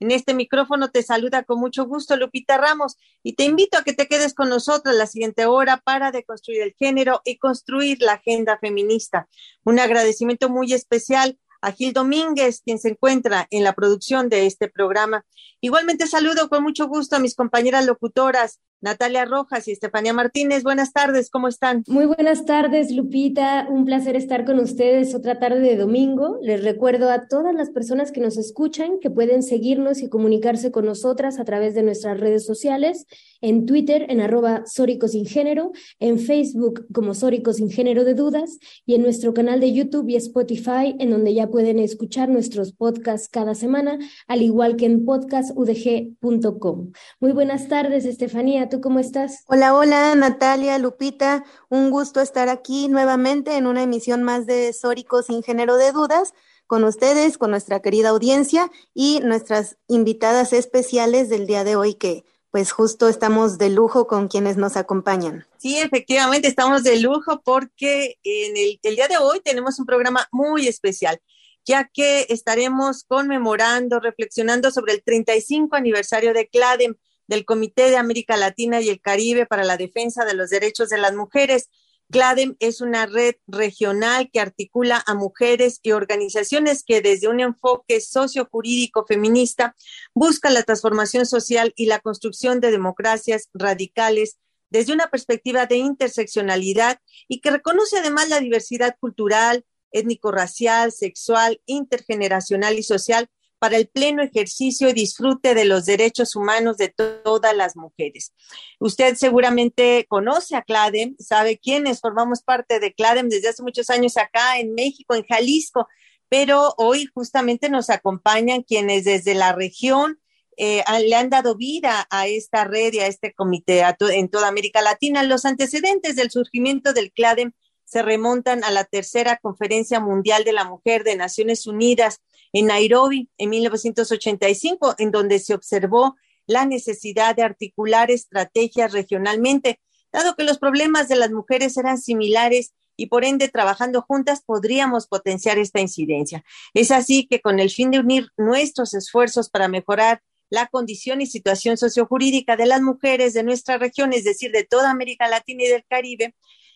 En este micrófono te saluda con mucho gusto Lupita Ramos y te invito a que te quedes con nosotros la siguiente hora para deconstruir el género y construir la agenda feminista. Un agradecimiento muy especial a Gil Domínguez, quien se encuentra en la producción de este programa. Igualmente saludo con mucho gusto a mis compañeras locutoras, Natalia Rojas y Estefanía Martínez. Buenas tardes, ¿cómo están? Muy buenas tardes, Lupita. Un placer estar con ustedes otra tarde de domingo. Les recuerdo a todas las personas que nos escuchan que pueden seguirnos y comunicarse con nosotras a través de nuestras redes sociales, en Twitter en arroba Sin Género, en Facebook como Sórico Sin Género de Dudas y en nuestro canal de YouTube y Spotify, en donde ya pueden escuchar nuestros podcasts cada semana, al igual que en podcastudg.com. Muy buenas tardes, Estefanía. ¿Tú cómo estás? Hola, hola, Natalia, Lupita, un gusto estar aquí nuevamente en una emisión más de Sórico sin género de dudas con ustedes, con nuestra querida audiencia y nuestras invitadas especiales del día de hoy que pues justo estamos de lujo con quienes nos acompañan. Sí, efectivamente, estamos de lujo porque en el, el día de hoy tenemos un programa muy especial ya que estaremos conmemorando, reflexionando sobre el 35 aniversario de CLADEM, del Comité de América Latina y el Caribe para la Defensa de los Derechos de las Mujeres. CLADEM es una red regional que articula a mujeres y organizaciones que desde un enfoque sociojurídico feminista busca la transformación social y la construcción de democracias radicales desde una perspectiva de interseccionalidad y que reconoce además la diversidad cultural, étnico-racial, sexual, intergeneracional y social para el pleno ejercicio y disfrute de los derechos humanos de todas las mujeres. Usted seguramente conoce a CLADEM, sabe quiénes formamos parte de CLADEM desde hace muchos años acá en México, en Jalisco, pero hoy justamente nos acompañan quienes desde la región eh, le han dado vida a esta red y a este comité en toda América Latina. Los antecedentes del surgimiento del CLADEM se remontan a la tercera conferencia mundial de la mujer de Naciones Unidas en Nairobi en 1985, en donde se observó la necesidad de articular estrategias regionalmente, dado que los problemas de las mujeres eran similares y por ende trabajando juntas podríamos potenciar esta incidencia. Es así que con el fin de unir nuestros esfuerzos para mejorar la condición y situación sociojurídica de las mujeres de nuestra región, es decir, de toda América Latina y del Caribe,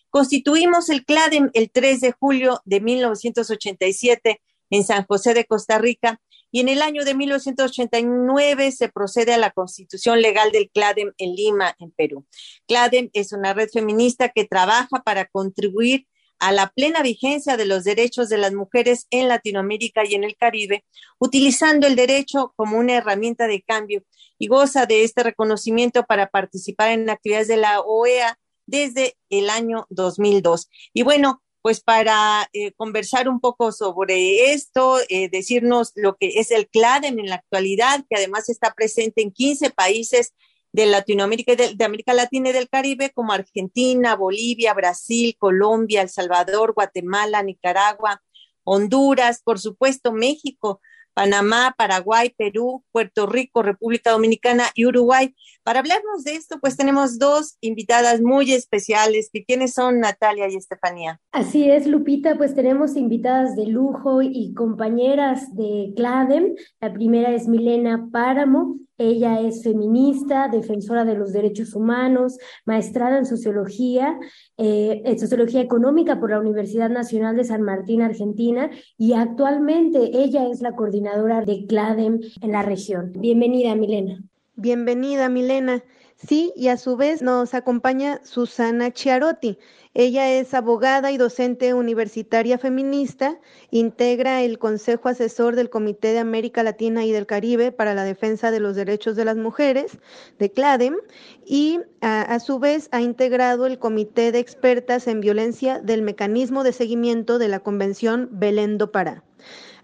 constituimos el CLADEM el 3 de julio de 1987 en San José de Costa Rica y en el año de 1989 se procede a la constitución legal del CLADEM en Lima, en Perú. CLADEM es una red feminista que trabaja para contribuir a la plena vigencia de los derechos de las mujeres en Latinoamérica y en el Caribe, utilizando el derecho como una herramienta de cambio y goza de este reconocimiento para participar en actividades de la OEA desde el año 2002. Y bueno, pues para eh, conversar un poco sobre esto, eh, decirnos lo que es el CLADEM en la actualidad, que además está presente en 15 países de Latinoamérica y de, de, América Latina y del Caribe, como Argentina, Bolivia, Brasil, Colombia, El Salvador, Guatemala, Nicaragua, Honduras, por supuesto, México, Panamá, Paraguay, Perú, Puerto Rico, República Dominicana y Uruguay. Para hablarnos de esto, pues tenemos dos invitadas muy especiales. ¿Quiénes son Natalia y Estefanía? Así es, Lupita, pues tenemos invitadas de lujo y compañeras de CLADEM. La primera es Milena Páramo. Ella es feminista, defensora de los derechos humanos, maestrada en sociología, eh, en sociología económica por la Universidad Nacional de San Martín, Argentina, y actualmente ella es la coordinadora de CLADEM en la región. Bienvenida, Milena. Bienvenida, Milena. Sí, y a su vez nos acompaña Susana Chiarotti. Ella es abogada y docente universitaria feminista, integra el Consejo Asesor del Comité de América Latina y del Caribe para la Defensa de los Derechos de las Mujeres, de CLADEM, y a, a su vez ha integrado el Comité de Expertas en Violencia del Mecanismo de Seguimiento de la Convención Belén do Pará.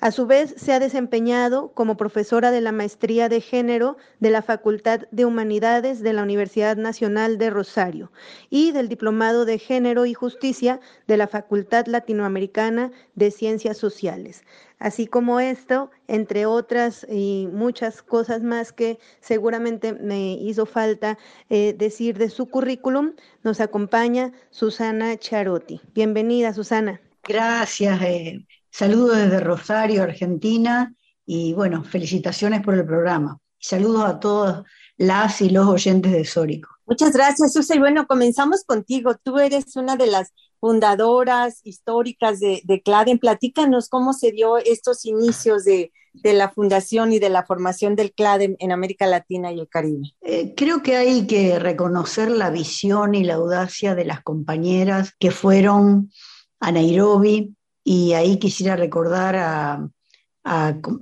A su vez, se ha desempeñado como profesora de la Maestría de Género de la Facultad de Humanidades de la Universidad Nacional de Rosario y del Diplomado de Género y Justicia de la Facultad Latinoamericana de Ciencias Sociales. Así como esto, entre otras y muchas cosas más que seguramente me hizo falta eh, decir de su currículum, nos acompaña Susana Charotti. Bienvenida, Susana. Gracias. Eh Saludos desde Rosario, Argentina, y bueno, felicitaciones por el programa. Saludos a todas las y los oyentes de Sórico. Muchas gracias, Susa. Y bueno, comenzamos contigo. Tú eres una de las fundadoras históricas de, de CLADEN. Platícanos cómo se dio estos inicios de, de, la fundación y de la formación del CLADEN en América Latina y el Caribe. Eh, creo que hay que reconocer la visión y la audacia de las compañeras que fueron a Nairobi y ahí quisiera recordar a,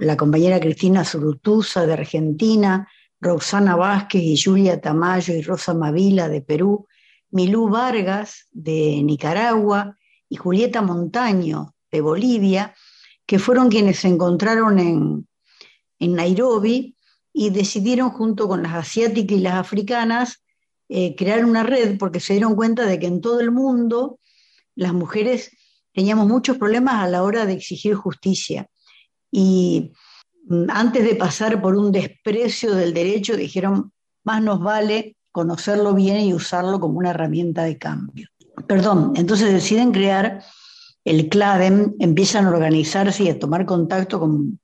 la compañera Cristina Zurutuza de Argentina, Roxana Vázquez y Julia Tamayo y Rosa Mavila de Perú, Milú Vargas de Nicaragua y Julieta Montaño de Bolivia, que fueron quienes se encontraron en, en Nairobi y decidieron junto con las asiáticas y las africanas eh, crear una red porque se dieron cuenta de que en todo el mundo las mujeres teníamos muchos problemas a la hora de exigir justicia. Y mm, antes de pasar por un desprecio del derecho, dijeron, más nos vale conocerlo bien y usarlo como una herramienta de cambio. Perdón, entonces deciden crear el CLADEM, empiezan a organizarse y a tomar contacto con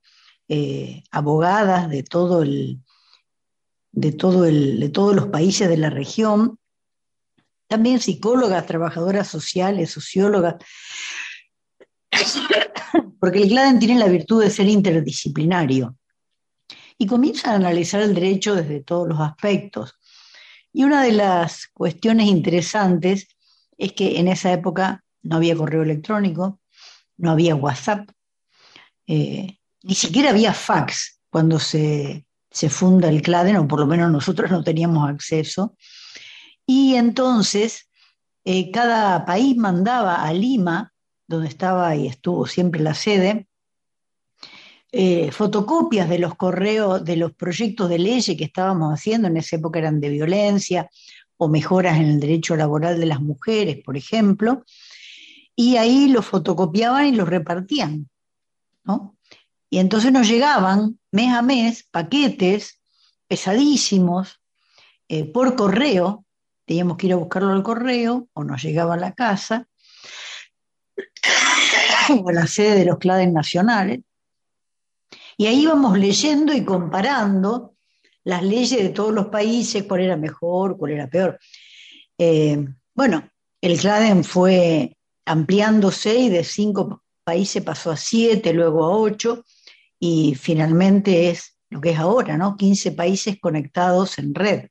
eh, abogadas de todo el, de, el, de todos los países de la región, también psicólogas, trabajadoras sociales, sociólogas, porque el CLADEN tiene la virtud de ser interdisciplinario y comienza a analizar el derecho desde todos los aspectos. Y una de las cuestiones interesantes es que en esa época no había correo electrónico, no había WhatsApp, eh, ni siquiera había fax cuando se, se funda el CLADEN, o por lo menos nosotros no teníamos acceso. Y entonces eh, cada país mandaba a Lima donde estaba y estuvo siempre la sede, eh, fotocopias de los correos, de los proyectos de ley que estábamos haciendo, en esa época eran de violencia o mejoras en el derecho laboral de las mujeres, por ejemplo, y ahí los fotocopiaban y los repartían, Y entonces nos llegaban mes a mes paquetes pesadísimos eh, por correo, teníamos que ir a buscarlo al correo o nos llegaba a la casa, la sede de los clades nacionales. Y ahí íbamos leyendo y comparando las leyes de todos los países, cuál era mejor, cuál era peor. Eh, bueno, el CLADEN fue ampliándose y de cinco países pasó a siete, luego a ocho, y finalmente es lo que es ahora, ¿no? 15 países conectados en red.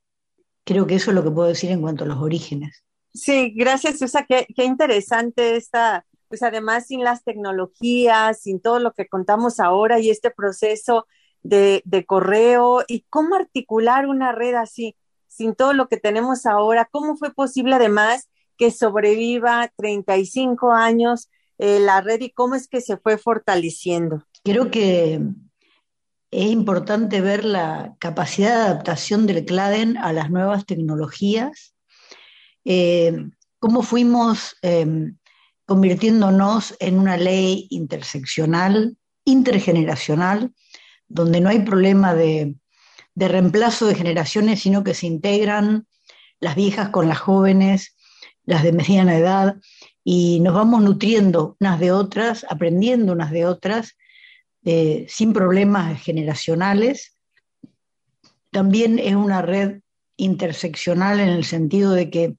Creo que eso es lo que puedo decir en cuanto a los orígenes. Sí, gracias, Susa. Qué, qué interesante esta pues además sin las tecnologías, sin todo lo que contamos ahora y este proceso de, correo y cómo articular una red así, sin todo lo que tenemos ahora, cómo fue posible además que sobreviva 35 años eh, la red y cómo es que se fue fortaleciendo. Creo que es importante ver la capacidad de adaptación del CLADEN a las nuevas tecnologías, eh, cómo fuimos em, convirtiéndonos en una ley interseccional, intergeneracional, donde no hay problema de, reemplazo de generaciones, sino que se integran las viejas con las jóvenes, las de mediana edad, y nos vamos nutriendo unas de otras, aprendiendo unas de otras, eh, sin problemas generacionales. También es una red interseccional en el sentido de que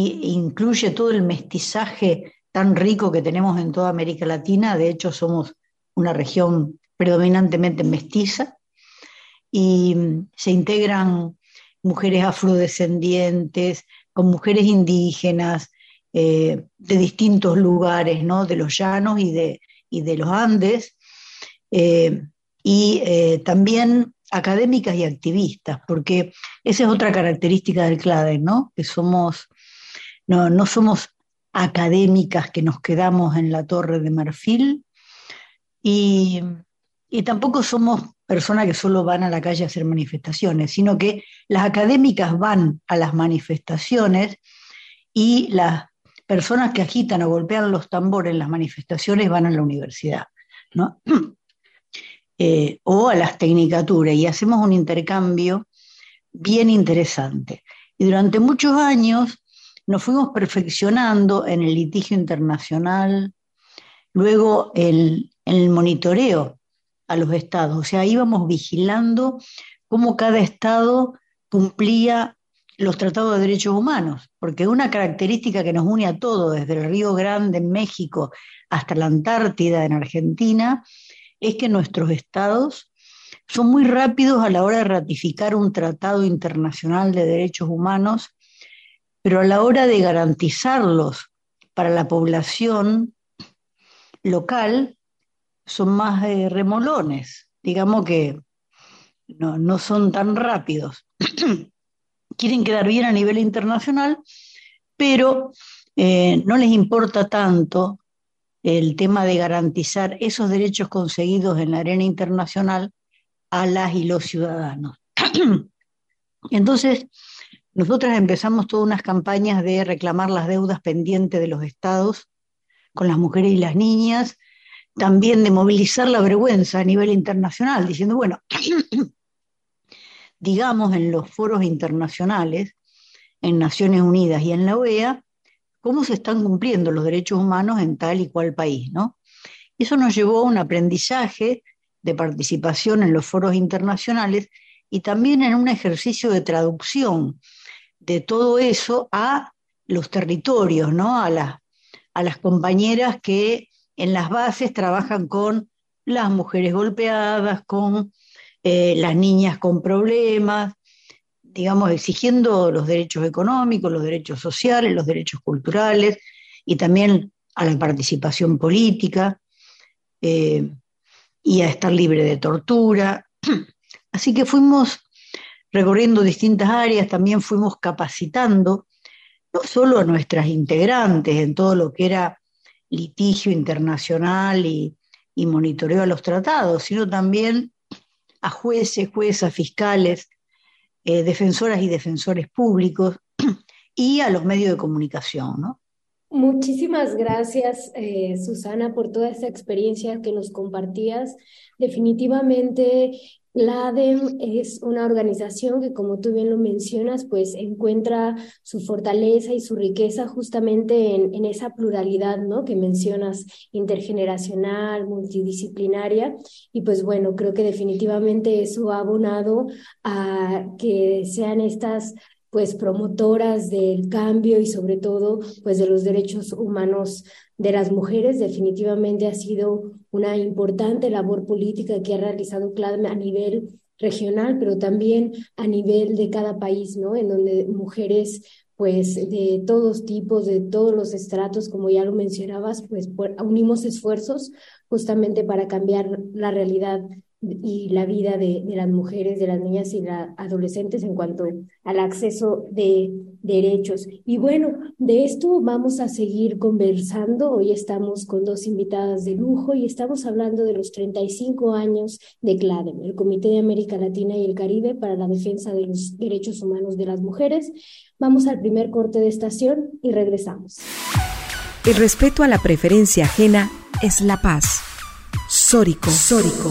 incluye todo el mestizaje tan rico que tenemos en toda América Latina. De hecho, somos una región predominantemente mestiza y mm, se integran mujeres afrodescendientes, con mujeres indígenas eh, de distintos lugares, ¿no? de los llanos y de, y de los Andes, eh, y eh, también académicas y activistas, porque esa es otra característica del CLADE, ¿no? que somos, no, no somos académicas que nos quedamos en la torre de marfil y, tampoco somos personas que solo van a la calle a hacer manifestaciones, sino que las académicas van a las manifestaciones y las personas que agitan o golpean los tambores en las manifestaciones van a la universidad, ¿no? Eh, o a las tecnicaturas y hacemos un intercambio bien interesante. Y durante muchos años nos fuimos perfeccionando en el litigio internacional, luego en el monitoreo a los estados, o sea, íbamos vigilando cómo cada estado cumplía los tratados de derechos humanos, porque una característica que nos une a todos, desde el Río Grande en México hasta la Antártida en Argentina, es que nuestros estados son muy rápidos a la hora de ratificar un tratado internacional de derechos humanos, pero a la hora de garantizarlos para la población local son más eh, remolones, digamos que no, no son tan rápidos. Quieren quedar bien a nivel internacional, pero eh, no les importa tanto el tema de garantizar esos derechos conseguidos en la arena internacional a las y los ciudadanos. Entonces, nosotras empezamos todas unas campañas de reclamar las deudas pendientes de los estados con las mujeres y las niñas, también de movilizar la vergüenza a nivel internacional, diciendo, bueno, digamos en los foros internacionales, en Naciones Unidas y en la OEA, cómo se están cumpliendo los derechos humanos en tal y cual país, ¿no? Eso nos llevó a un aprendizaje de participación en los foros internacionales y también en un ejercicio de traducción de todo eso a los territorios, ¿no? A, a las compañeras que en las bases trabajan con las mujeres golpeadas, con eh, las niñas con problemas, digamos, exigiendo los derechos económicos, los derechos sociales, los derechos culturales y también a la participación política eh, y a estar libre de tortura. Así que fuimos recorriendo distintas áreas, también fuimos capacitando no solo a nuestras integrantes en todo lo que era litigio internacional y, y monitoreo a los tratados, sino también a jueces, juezas, fiscales, eh, defensoras y defensores públicos y a los medios de comunicación, ¿no? Muchísimas gracias, eh, Susana, por toda esa experiencia que nos compartías. Definitivamente la ADEM es una organización que, como tú bien lo mencionas, pues encuentra su fortaleza y su riqueza justamente en, en, esa pluralidad, ¿no? Que mencionas, intergeneracional, multidisciplinaria. Y pues bueno, creo que definitivamente eso ha abonado a que sean estas pues promotoras del cambio y sobre todo pues de los derechos humanos de las mujeres. Definitivamente ha sido una importante labor política que ha realizado CLADME a nivel regional, pero también a nivel de cada país, ¿no? En donde mujeres pues de todos tipos, de todos los estratos, como ya lo mencionabas, pues unimos esfuerzos justamente para cambiar la realidad y la vida de, de, las mujeres, de las niñas y las adolescentes en cuanto al acceso de derechos. Y bueno, de esto vamos a seguir conversando. Hoy estamos con dos invitadas de lujo y estamos hablando de los 35 años de CLADEM, el Comité de América Latina y el Caribe para la Defensa de los Derechos Humanos de las Mujeres. Vamos al primer corte de estación y regresamos. El respeto a la preferencia ajena es la paz. Sórico. Sórico.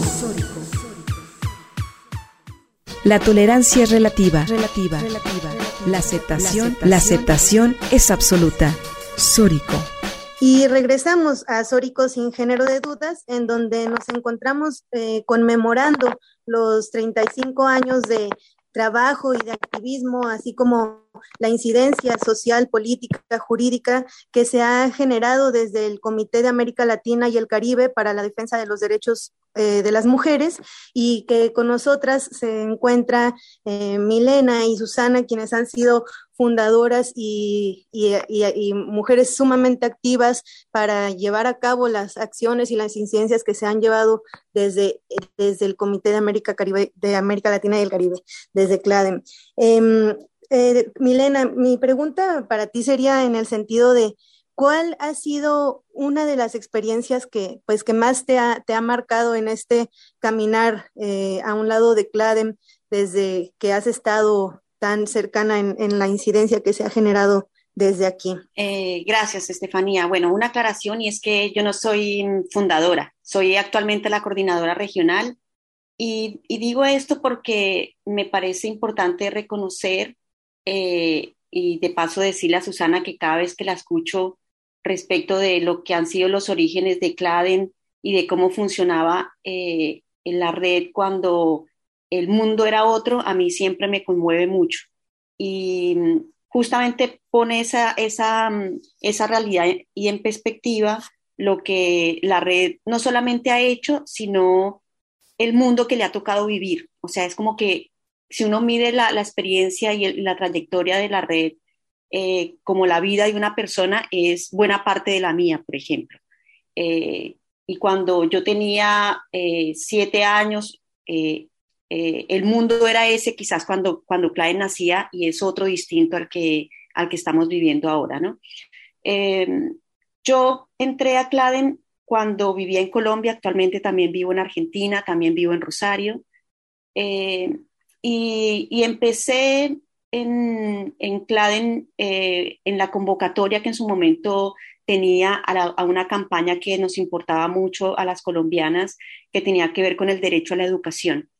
La tolerancia es relativa. Relativa. La aceptación, la aceptación es absoluta. Sórico. Y regresamos a Sórico sin género de dudas, en donde nos encontramos eh, conmemorando los 35 años de trabajo y de activismo, así como la incidencia social, política, jurídica que se ha generado desde el Comité de América Latina y el Caribe para la defensa de los derechos eh, de las mujeres y que con nosotras se encuentra eh, Milena y Susana, quienes han sido fundadoras y, mujeres sumamente activas para llevar a cabo las acciones y las incidencias que se han llevado desde, desde el Comité de América, Caribe, de América Latina y el Caribe, desde CLADEM. Em, eh, Milena, mi pregunta para ti sería en el sentido de ¿cuál ha sido una de las experiencias que, pues, que más te ha, te ha marcado en este caminar eh, a un lado de CLADEM desde que has estado tan cercana en, la incidencia que se ha generado desde aquí. Eh, gracias, Estefanía. Bueno, una aclaración y es que yo no soy fundadora, soy actualmente la coordinadora regional y, digo esto porque me parece importante reconocer eh, y de paso decirle a Susana que cada vez que la escucho respecto de lo que han sido los orígenes de Claden y de cómo funcionaba eh, en la red cuando el mundo era otro, a mí siempre me conmueve mucho. Y mm, justamente pone esa, esa, mm, esa realidad y en perspectiva lo que la red no solamente ha hecho, sino el mundo que le ha tocado vivir. O sea, es como que si uno mide la, la experiencia y la trayectoria de la red, eh, como la vida de una persona es buena parte de la mía, por ejemplo. Eh, y cuando yo tenía eh, siete años, eh, el mundo era ese quizás cuando, cuando Claden nacía y es otro distinto al que, al que estamos viviendo ahora, ¿no? Em, yo entré a Claden cuando vivía en Colombia, actualmente también vivo en Argentina, también vivo en Rosario, em, y, empecé en, en Claden eh, en la convocatoria que en su momento tenía a, una campaña que nos importaba mucho a las colombianas, que tenía que ver con el derecho a la educación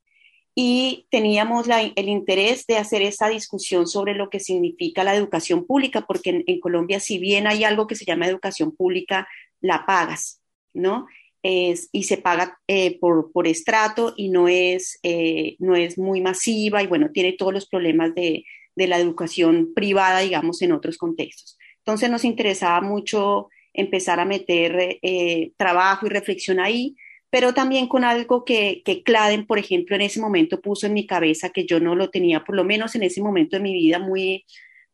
y teníamos el interés de hacer esa discusión sobre lo que significa la educación pública, porque en, Colombia, si bien hay algo que se llama educación pública, la pagas, ¿no? Es, y se paga eh, por, por, estrato y no es, eh, no es muy masiva y bueno, tiene todos los problemas de, de la educación privada, digamos, en otros contextos. Entonces nos interesaba mucho empezar a meter eh, trabajo y reflexión ahí pero también con algo que, que Claden, por ejemplo, en ese momento puso en mi cabeza, que yo no lo tenía, por lo menos en ese momento de mi vida, muy,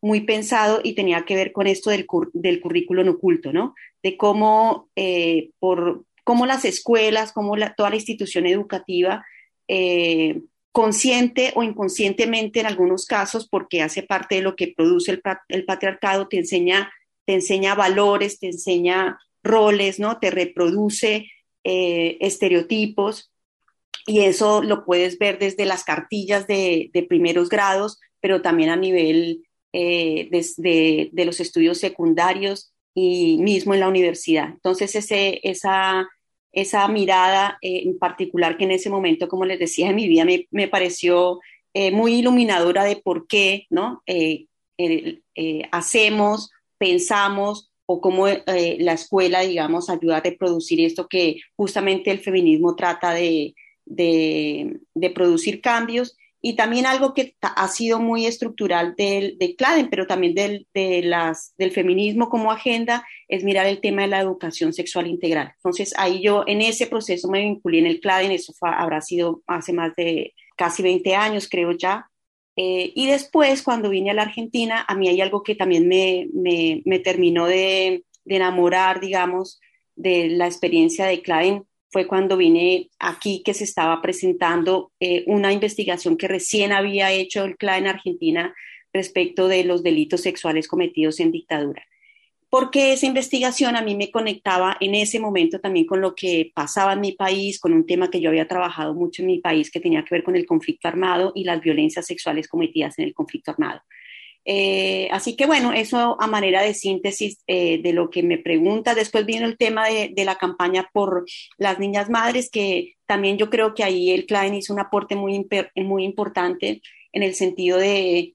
muy pensado y tenía que ver con esto del, del currículo oculto, ¿no? De cómo, eh, por, cómo las escuelas, cómo toda la institución educativa, eh, consciente o inconscientemente en algunos casos, porque hace parte de lo que produce el, el patriarcado, te enseña, te enseña valores, te enseña roles, ¿no? Te reproduce eh, estereotipos y eso lo puedes ver desde las cartillas de, primeros grados, pero también a nivel eh, de, los estudios secundarios y mismo en la universidad. Entonces, ese, esa, esa mirada eh, en particular que en ese momento, como les decía, en mi vida me, me pareció muy iluminadora de por qué ¿no? hacemos, pensamos o cómo eh, la escuela, digamos, ayuda a reproducir esto que justamente el feminismo trata de, de, producir cambios. Y también algo que ha sido muy estructural del, de CLADEN, pero también del, del feminismo como agenda, es mirar el tema de la educación sexual integral. Entonces, ahí yo en ese proceso me vinculé en el CLADEN, eso habrá sido hace más de casi 20 años, creo ya, eh, y después, cuando vine a la Argentina, a mí hay algo que también me, me, terminó de, enamorar, digamos, de la experiencia de Klein, fue cuando vine aquí que se estaba presentando eh, una investigación que recién había hecho el Klein Argentina respecto de los delitos sexuales cometidos en dictadura porque esa investigación a mí me conectaba en ese momento también con lo que pasaba en mi país, con un tema que yo había trabajado mucho en mi país que tenía que ver con el conflicto armado y las violencias sexuales cometidas en el conflicto armado. Eh, así que bueno, eso a manera de síntesis eh, de lo que me pregunta. Después vino el tema de, la campaña por las niñas madres, que también yo creo que ahí el Klein hizo un aporte muy, muy importante en el sentido de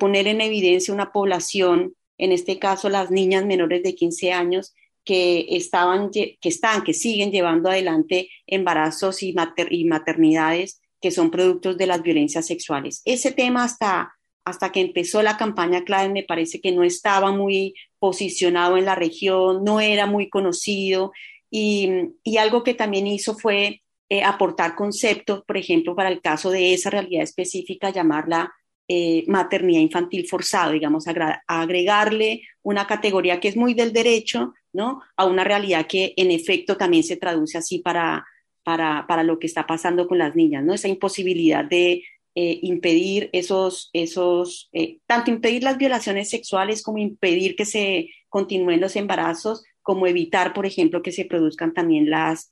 poner en evidencia una población en este caso las niñas menores de 15 años que estaban, que están, que siguen llevando adelante embarazos y, y maternidades que son productos de las violencias sexuales. Ese tema hasta, hasta que empezó la campaña clave me parece que no estaba muy posicionado en la región, no era muy conocido y, y algo que también hizo fue eh, aportar conceptos, por ejemplo, para el caso de esa realidad específica, llamarla eh, maternidad infantil forzado, digamos, agregarle una categoría que es muy del derecho, ¿no? A una realidad que en efecto también se traduce así para, para, para lo que está pasando con las niñas, ¿no? Esa imposibilidad de eh, impedir esos, esos tanto impedir las violaciones sexuales como impedir que se continúen los embarazos, como evitar, por ejemplo, que se produzcan también las,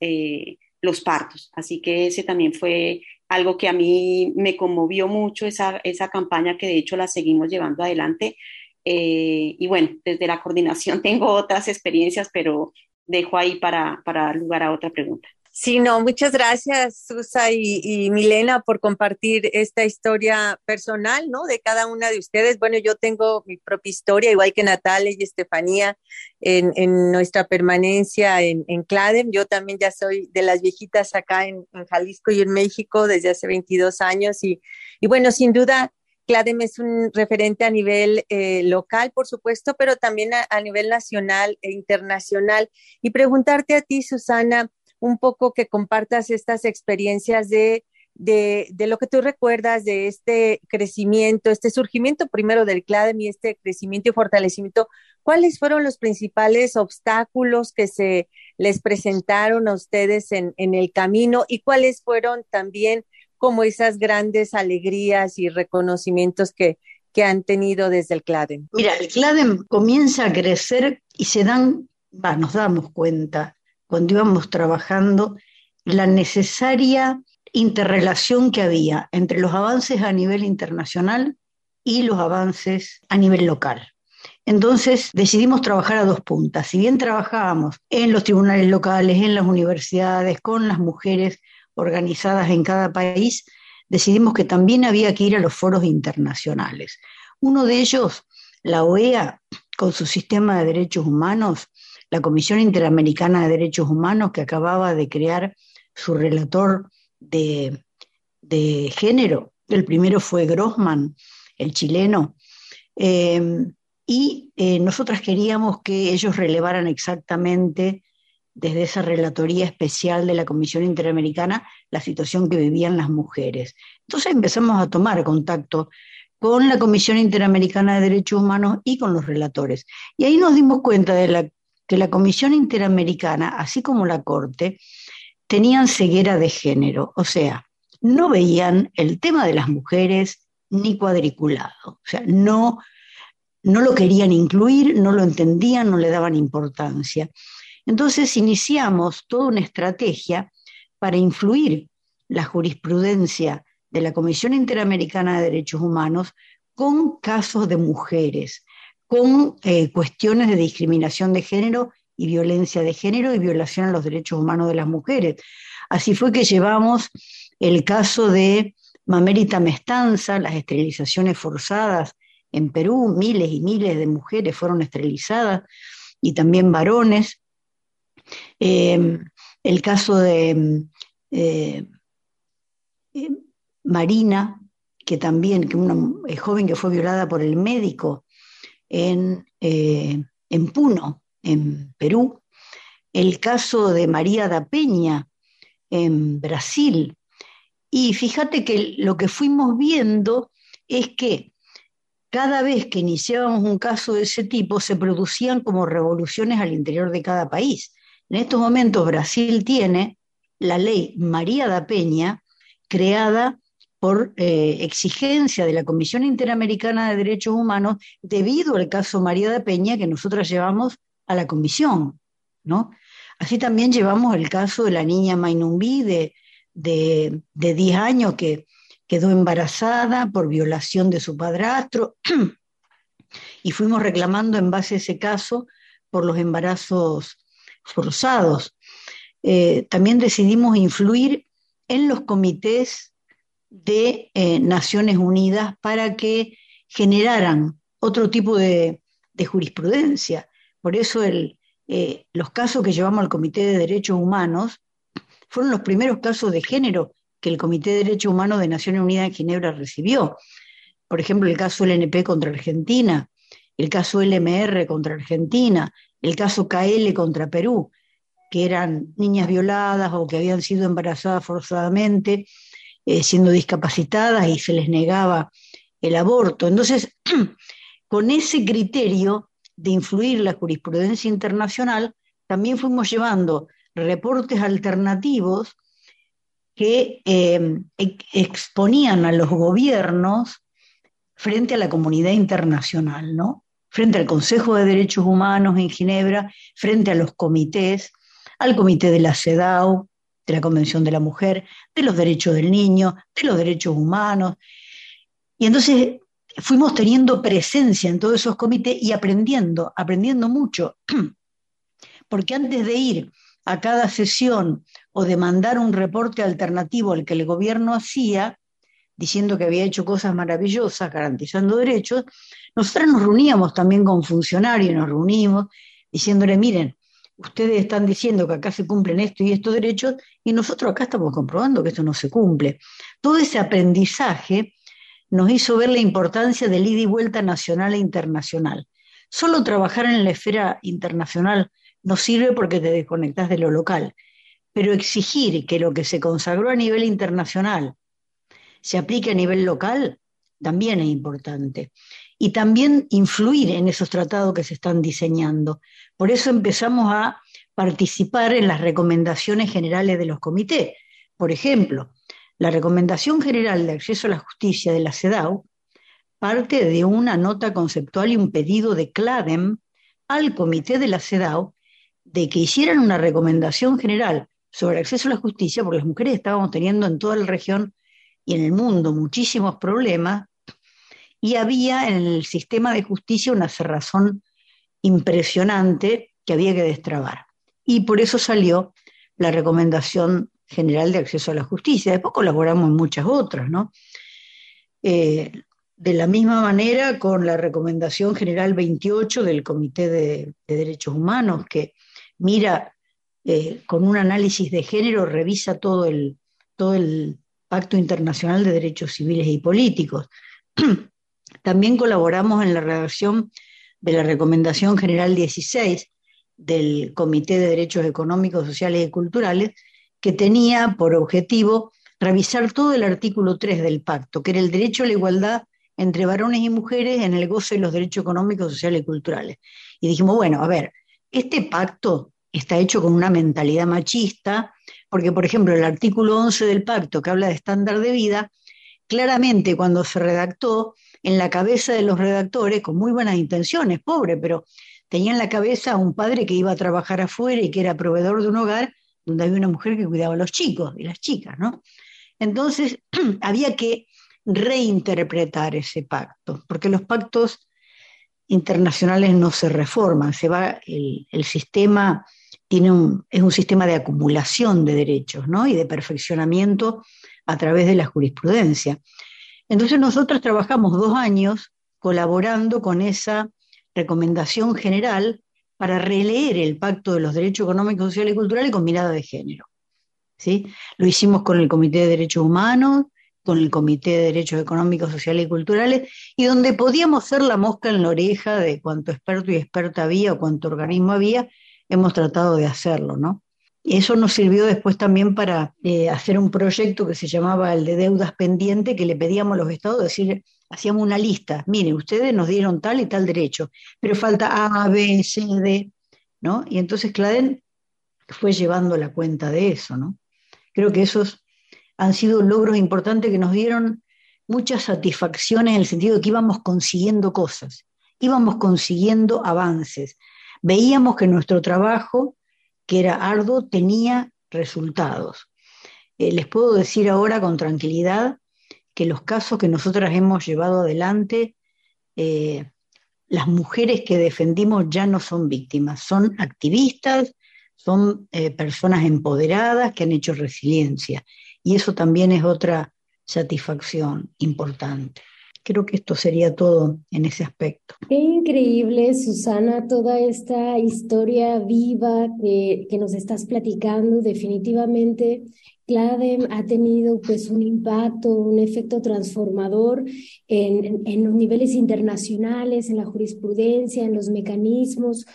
los partos. Así que ese también fue algo que a mí me conmovió mucho, esa, esa campaña que de hecho la seguimos llevando adelante. Eh, y bueno, desde la coordinación tengo otras experiencias, pero dejo ahí para, para dar lugar a otra pregunta. Sí, no, muchas gracias, Susa y, Milena, por compartir esta historia personal, ¿no? De cada una de ustedes. Bueno, yo tengo mi propia historia, igual que Natalia y Estefanía, en, nuestra permanencia en, en, CLADEM. Yo también ya soy de las viejitas acá en, Jalisco y en México desde hace 22 años. Y, bueno, sin duda, CLADEM es un referente a nivel eh, local, por supuesto, pero también a nivel nacional e internacional. Y preguntarte a ti, Susana, un poco que compartas estas experiencias de, de, lo que tú recuerdas de este crecimiento, este surgimiento primero del CLADEM y este crecimiento y fortalecimiento. ¿Cuáles fueron los principales obstáculos que se les presentaron a ustedes en, el camino y cuáles fueron también como esas grandes alegrías y reconocimientos que, que han tenido desde el CLADEM? Mira, el CLADEM comienza a crecer y se dan, va, nos damos cuenta cuando íbamos trabajando, la necesaria interrelación que había entre los avances a nivel internacional y los avances a nivel local. Entonces decidimos trabajar a dos puntas. Si bien trabajábamos en los tribunales locales, en las universidades, con las mujeres organizadas en cada país, decidimos que también había que ir a los foros internacionales. Uno de ellos, la OEA, con su sistema de derechos humanos, la Comisión Interamericana de Derechos Humanos, que acababa de crear su relator de, género. El primero fue Grossman, el chileno. Eh, y eh, nosotras queríamos que ellos relevaran exactamente desde esa relatoría especial de la Comisión Interamericana la situación que vivían las mujeres. Entonces empezamos a tomar contacto con la Comisión Interamericana de Derechos Humanos y con los relatores. Y ahí nos dimos cuenta de la que la Comisión Interamericana, así como la Corte, tenían ceguera de género, o sea, no veían el tema de las mujeres ni cuadriculado, o sea, no, no lo querían incluir, no lo entendían, no le daban importancia. Entonces iniciamos toda una estrategia para influir la jurisprudencia de la Comisión Interamericana de Derechos Humanos con casos de mujeres, con eh, cuestiones de discriminación de género y violencia de género y violación a los derechos humanos de las mujeres. Así fue que llevamos el caso de Mamérita Mestanza, las esterilizaciones forzadas en Perú, miles y miles de mujeres fueron esterilizadas y también varones. Eh, el caso de eh, Marina, que también, que una joven que fue violada por el médico eh, en, Puno, en Perú, el caso de María da Peña en Brasil. Y fíjate que lo que fuimos viendo es que cada vez que iniciábamos un caso de ese tipo se producían como revoluciones al interior de cada país. En estos momentos Brasil tiene la ley María da Peña, creada por eh, exigencia de la Comisión Interamericana de Derechos Humanos debido al caso María de Peña que nosotros llevamos a la comisión, ¿no? Así también llevamos el caso de la niña Mainumbi de, de, 10 años que quedó embarazada por violación de su padrastro y fuimos reclamando en base a ese caso por los embarazos forzados. Eh, también decidimos influir en los comités de eh, Naciones Unidas para que generaran otro tipo de, jurisprudencia. Por eso eh, los casos que llevamos al Comité de Derechos Humanos fueron los primeros casos de género que el Comité de Derechos Humanos de Naciones Unidas en Ginebra recibió. Por ejemplo, el caso LNP contra Argentina, el caso LMR contra Argentina, el caso KL contra Perú. que eran niñas violadas o que habían sido embarazadas forzadamente, eh, siendo discapacitadas y se les negaba el aborto. Entonces, con ese criterio de influir la jurisprudencia internacional, también fuimos llevando reportes alternativos que eh, exponían a los gobiernos frente a la comunidad internacional, ¿no? frente al Consejo de Derechos Humanos en Ginebra, frente a los comités, al Comité de la CEDAW, de la Convención de la Mujer, de los Derechos del Niño, de los Derechos Humanos. Y entonces fuimos teniendo presencia en todos esos comités y aprendiendo, aprendiendo mucho, porque antes de ir a cada sesión o de mandar un reporte alternativo al que el gobierno hacía, diciendo que había hecho cosas maravillosas, garantizando derechos, nosotros nos reuníamos también con funcionarios, nos reunimos diciéndole, miren, ustedes están diciendo que acá se cumplen esto y estos derechos, y nosotros acá estamos comprobando que esto no se cumple. Todo ese aprendizaje nos hizo ver la importancia del ida y vuelta nacional e internacional. Solo trabajar en la esfera internacional no sirve porque te desconectas de lo local, pero exigir que lo que se consagró a nivel internacional se aplique a nivel local también es importante. Y también influir en esos tratados que se están diseñando. Por eso empezamos a participar en las recomendaciones generales de los comités. Por ejemplo, la Recomendación General de Acceso a la Justicia de la CEDAW parte de una nota conceptual y un pedido de CLADEM al comité de la CEDAW de que hicieran una recomendación general sobre acceso a la justicia, porque las mujeres estábamos teniendo en toda la región y en el mundo muchísimos problemas, y había en el sistema de justicia una cerrazón impresionante que había que destrabar. Y por eso salió la recomendación general de acceso a la justicia. Después colaboramos en muchas otras, ¿no? Eh, de la misma manera con la recomendación general 28 del Comité de, Derechos Humanos, que mira eh, con un análisis de género, revisa todo el, todo el Pacto Internacional de Derechos Civiles y Políticos. También colaboramos en la redacción de la Recomendación General 16 del Comité de Derechos Económicos, Sociales y Culturales, que tenía por objetivo revisar todo el artículo 3 del pacto, que era el derecho a la igualdad entre varones y mujeres en el goce de los derechos económicos, sociales y culturales. Y dijimos, bueno, a ver, este pacto está hecho con una mentalidad machista, porque, por ejemplo, el artículo 11 del pacto, que habla de estándar de vida, claramente cuando se redactó, en la cabeza de los redactores, con muy buenas intenciones, pobre, pero tenía en la cabeza a un padre que iba a trabajar afuera y que era proveedor de un hogar donde había una mujer que cuidaba a los chicos y las chicas, ¿no? Entonces había que reinterpretar ese pacto, porque los pactos internacionales no se reforman, se va, el, sistema tiene es un sistema de acumulación de derechos ¿no? y de perfeccionamiento a través de la jurisprudencia. Entonces nosotros trabajamos dos años colaborando con esa recomendación general para releer el Pacto de los Derechos Económicos, Sociales y Culturales con mirada de género. ¿sí? Lo hicimos con el Comité de Derechos Humanos, con el Comité de Derechos Económicos, Sociales y Culturales, y donde podíamos ser la mosca en la oreja de cuánto experto y experta había o cuánto organismo había, hemos tratado de hacerlo, ¿no? Eso nos sirvió después también para eh, hacer un proyecto que se llamaba el de deudas pendientes, que le pedíamos a los estados decir, hacíamos una lista, mire, ustedes nos dieron tal y tal derecho, pero falta A, B, C, D, ¿no? Y entonces Claden fue llevando la cuenta de eso, ¿no? Creo que esos han sido logros importantes que nos dieron muchas satisfacciones en el sentido de que íbamos consiguiendo cosas, íbamos consiguiendo avances. Veíamos que nuestro trabajo, que era arduo, tenía resultados. Eh, les puedo decir ahora con tranquilidad que los casos que nosotras hemos llevado adelante, eh, las mujeres que defendimos ya no son víctimas, son activistas, son eh, personas empoderadas que han hecho resiliencia. Y eso también es otra satisfacción importante. Creo que esto sería todo en ese aspecto. Qué increíble, Susana, toda esta historia viva que, que nos estás platicando. Definitivamente CLADEM ha tenido pues un impacto, un efecto transformador en, en, los niveles internacionales, en la jurisprudencia, en los mecanismos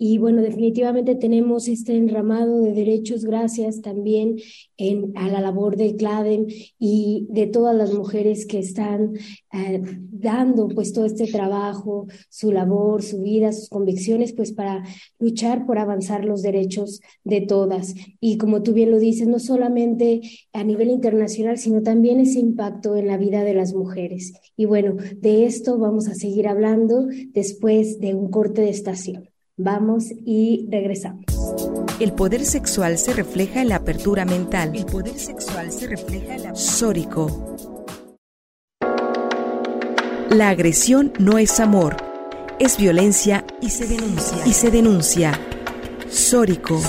Y bueno, definitivamente tenemos este enramado de derechos gracias también en, a la labor de CLADEM y de todas las mujeres que están eh, dando pues todo este trabajo, su labor, su vida, sus convicciones, pues para luchar por avanzar los derechos de todas. Y como tú bien lo dices, no solamente a nivel internacional, sino también ese impacto en la vida de las mujeres. Y bueno, de esto vamos a seguir hablando después de un corte de estación. Vamos y regresamos. El poder sexual se refleja en la apertura mental. El poder sexual se refleja en la... Sórico. La agresión no es amor, es violencia y se denuncia. Y se denuncia. Sórico.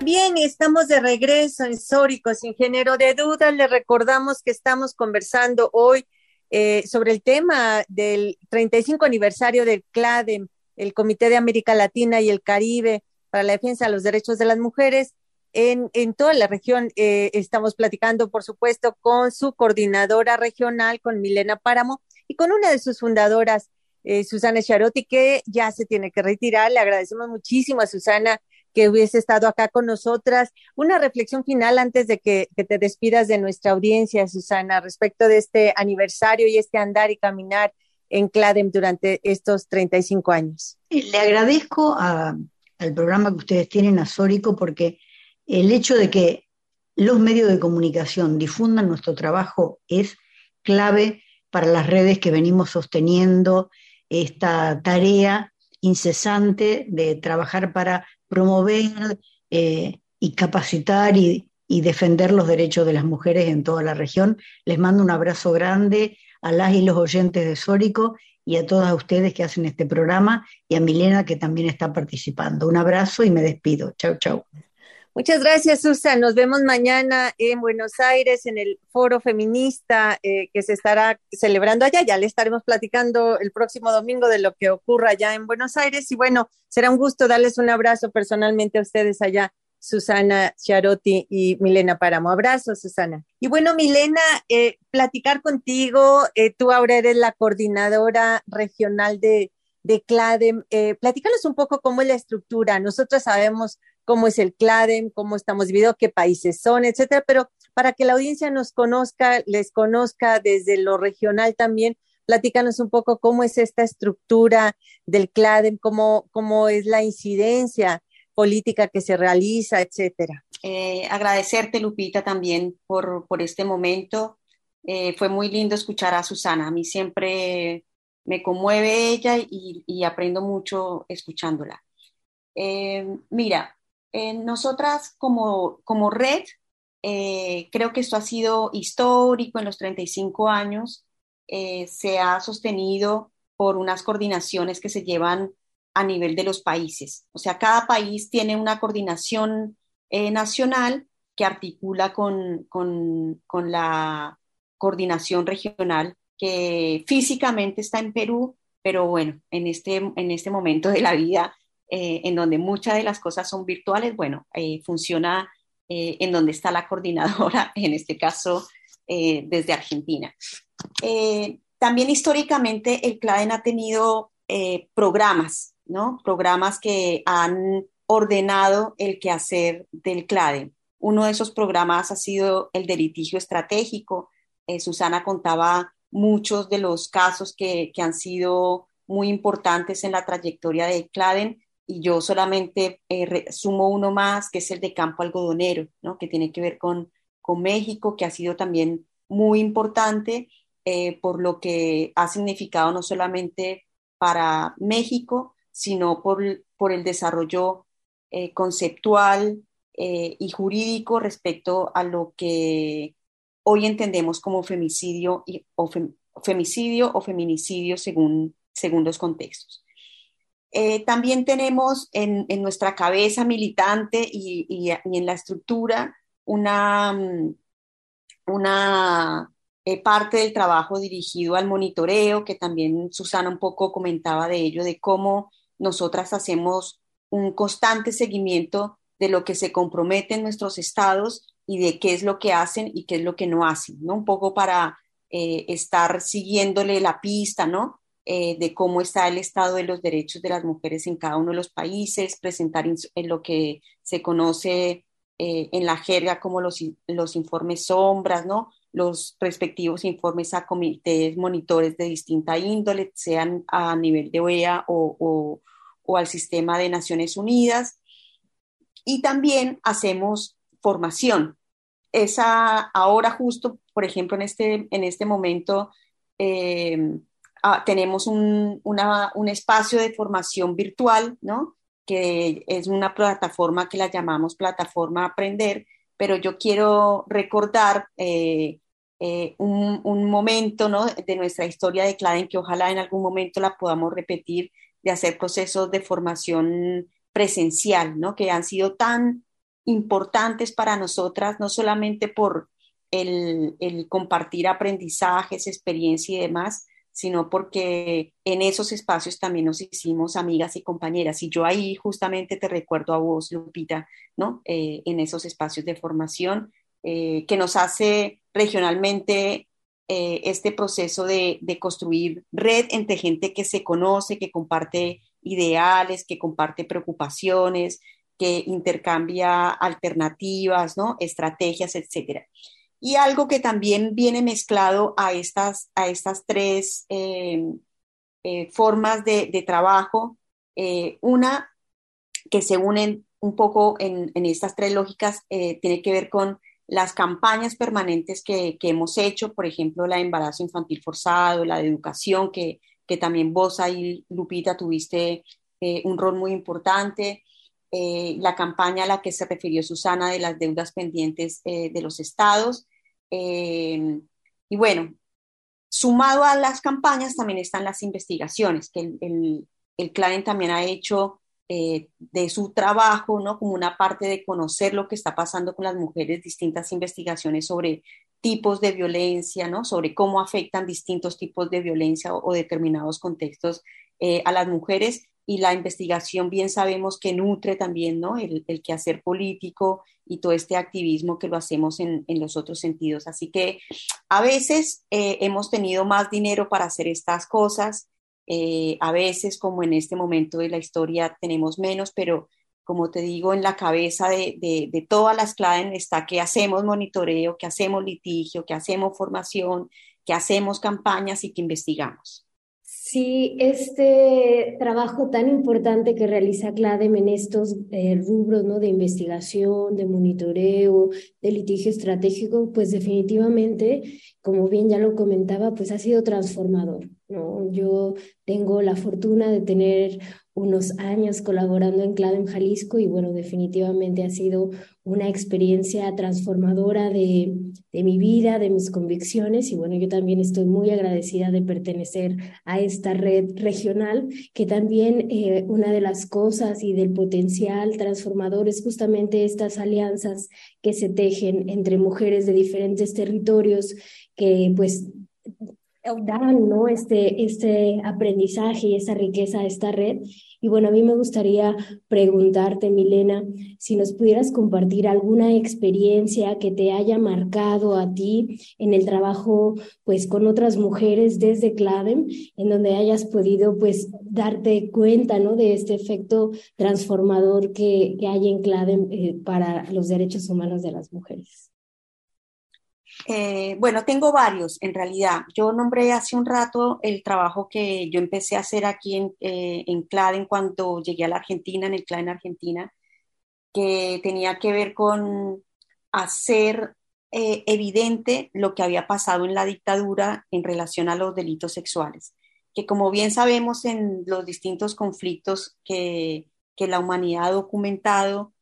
Bien, estamos de regreso en Sórico, sin género de duda. Le recordamos que estamos conversando hoy eh, sobre el tema del 35 aniversario del CLADEM, el Comité de América Latina y el Caribe para la Defensa de los Derechos de las Mujeres. En, toda la región eh, estamos platicando, por supuesto, con su coordinadora regional, con Milena Páramo, y con una de sus fundadoras, eh, Susana Charotti, que ya se tiene que retirar. Le agradecemos muchísimo a Susana que hubiese estado acá con nosotras. Una reflexión final antes de que, te despidas de nuestra audiencia, Susana, respecto de este aniversario y este andar y caminar en CLADEM durante estos 35 años. Le agradezco al programa que ustedes tienen, a Sórico, porque el hecho de que los medios de comunicación difundan nuestro trabajo es clave para las redes que venimos sosteniendo esta tarea incesante de trabajar para promover eh, y capacitar y, defender los derechos de las mujeres en toda la región. Les mando un abrazo grande a las y los oyentes de Sórico y a todas ustedes que hacen este programa y a Milena que también está participando. Un abrazo y me despido. Chau, chau. Muchas gracias, Susan. Nos vemos mañana en Buenos Aires en el foro feminista eh, que se estará celebrando allá. Ya le estaremos platicando el próximo domingo de lo que ocurra allá en Buenos Aires. Y bueno, será un gusto darles un abrazo personalmente a ustedes allá Susana Charotti y Milena Páramo. Abrazo, Susana. Y bueno, Milena, eh, platicar contigo, eh, tú ahora eres la coordinadora regional de, de CLADEM. Eh, platícanos un poco cómo es la estructura. Nosotros sabemos cómo es el CLADEM, cómo estamos divididos, qué países son, etcétera, pero para que la audiencia nos conozca, les conozca desde lo regional también, platícanos un poco cómo es esta estructura del CLADEM, cómo, cómo es la incidencia política que se realiza, etcétera. Eh, agradecerte, Lupita, también por, por este momento. Eh, fue muy lindo escuchar a Susana. A mí siempre me conmueve ella y, y aprendo mucho escuchándola. Eh, mira, nosotras como, como red, eh, creo que esto ha sido histórico en los 35 años. se ha sostenido por unas coordinaciones que se llevan a nivel de los países. O sea, cada país tiene una coordinación eh, nacional que articula con, con, con, la coordinación regional que físicamente está en Perú, pero bueno, en este, en este momento de la vida, eh, en donde muchas de las cosas son virtuales, bueno, eh, funciona en donde está la coordinadora, en este caso desde Argentina. también históricamente el CLADEN ha tenido programas Programas que han ordenado el quehacer del CLADE. Uno de esos programas ha sido el de litigio estratégico. Eh, Susana contaba muchos de los casos que, han sido muy importantes en la trayectoria de CLADEN y yo solamente eh, sumo uno más, que es el de campo algodonero, que tiene que ver con, con México, que ha sido también muy importante eh, por lo que ha significado no solamente para México, sino por, por el desarrollo eh, conceptual eh, y jurídico respecto a lo que hoy entendemos como femicidio, o femicidio o feminicidio según, según los contextos. Eh, también tenemos en, en, nuestra cabeza militante y, y, y en la estructura una, mm, una parte del trabajo dirigido al monitoreo, que también Susana un poco comentaba de ello, de cómo nosotras hacemos un constante seguimiento de lo que se compromete en nuestros estados y de qué es lo que hacen y qué es lo que no hacen, ¿no? Un poco para eh, estar siguiéndole la pista, ¿no? eh, de cómo está el estado de los derechos de las mujeres en cada uno de los países, presentar en lo que se conoce eh, en la jerga como los, los informes sombras, ¿no? Los respectivos informes a comités monitores de distinta índole, sean a nivel de OEA o, o, al sistema de Naciones Unidas. Y también hacemos formación. Esa, ahora justo, por ejemplo, en este, en este momento, eh, ah, tenemos un, un, espacio de formación virtual, ¿no? que es una plataforma que la llamamos plataforma Aprender, pero yo quiero recordar eh, eh, un, momento ¿no? de nuestra historia de Claden que ojalá en algún momento la podamos repetir, de hacer procesos de formación presencial, ¿no? que han sido tan importantes para nosotras, no solamente por el compartir aprendizajes, experiencia y demás, sino porque en esos espacios también nos hicimos amigas y compañeras. Y yo ahí justamente te recuerdo a vos, Lupita, ¿no? Eh, en esos espacios de formación eh, que nos hace regionalmente eh, este proceso de, de, construir red entre gente que se conoce, que comparte ideales, que comparte preocupaciones, que intercambia alternativas, ¿no? Estrategias, etcétera. Y algo que también viene mezclado a estas, a estas tres eh, eh, formas de, trabajo, eh, una que se unen un poco en, estas tres lógicas, tiene que ver con las campañas permanentes que, hemos hecho, por ejemplo, la de embarazo infantil forzado, la de educación, que, que también vos ahí, Lupita, tuviste un rol muy importante. la campaña a la que se refirió Susana de las deudas pendientes de los estados eh, y bueno, sumado a las campañas también están las investigaciones, que el, el, también ha hecho eh, de su trabajo, ¿no? Como una parte de conocer lo que está pasando con las mujeres, distintas investigaciones sobre tipos de violencia, ¿no? Sobre cómo afectan distintos tipos de violencia o, determinados contextos eh, a las mujeres y la investigación bien sabemos que nutre también ¿no? el, el quehacer político y todo este activismo que lo hacemos en, en los otros sentidos. Así que a veces eh, hemos tenido más dinero para hacer estas cosas, eh, a veces como en este momento de la historia tenemos menos, pero como te digo, en la cabeza de, de, de todas las claves está que hacemos monitoreo, que hacemos litigio, que hacemos formación, que hacemos campañas y que investigamos. Sí, este trabajo tan importante que realiza CLADEM en estos eh, rubros ¿no? de investigación, de monitoreo, de litigio estratégico, pues definitivamente, como bien ya lo comentaba, pues ha sido transformador. ¿No? Yo tengo la fortuna de tener unos años colaborando en CLADEM Jalisco y bueno, definitivamente ha sido una experiencia transformadora de, de, mi vida, de mis convicciones y bueno, yo también estoy muy agradecida de pertenecer a esta red regional, que también eh, una de las cosas y del potencial transformador es justamente estas alianzas que se tejen entre mujeres de diferentes territorios que pues dan ¿no? este, este aprendizaje y esa riqueza a esta red y bueno, a mí me gustaría preguntarte, Milena, si nos pudieras compartir alguna experiencia que te haya marcado a ti en el trabajo pues con otras mujeres desde Cladem, en donde hayas podido pues darte cuenta, ¿no? De este efecto transformador que, que hay en Cladem eh, para los derechos humanos de las mujeres. Eh, bueno, tengo varios en realidad. Yo nombré hace un rato el trabajo que yo empecé a hacer aquí en, eh, en Claden cuando llegué a la Argentina, en el Claden Argentina, que tenía que ver con hacer eh, evidente lo que había pasado en la dictadura en relación a los delitos sexuales, que como bien sabemos en los distintos conflictos que, que la humanidad ha documentado,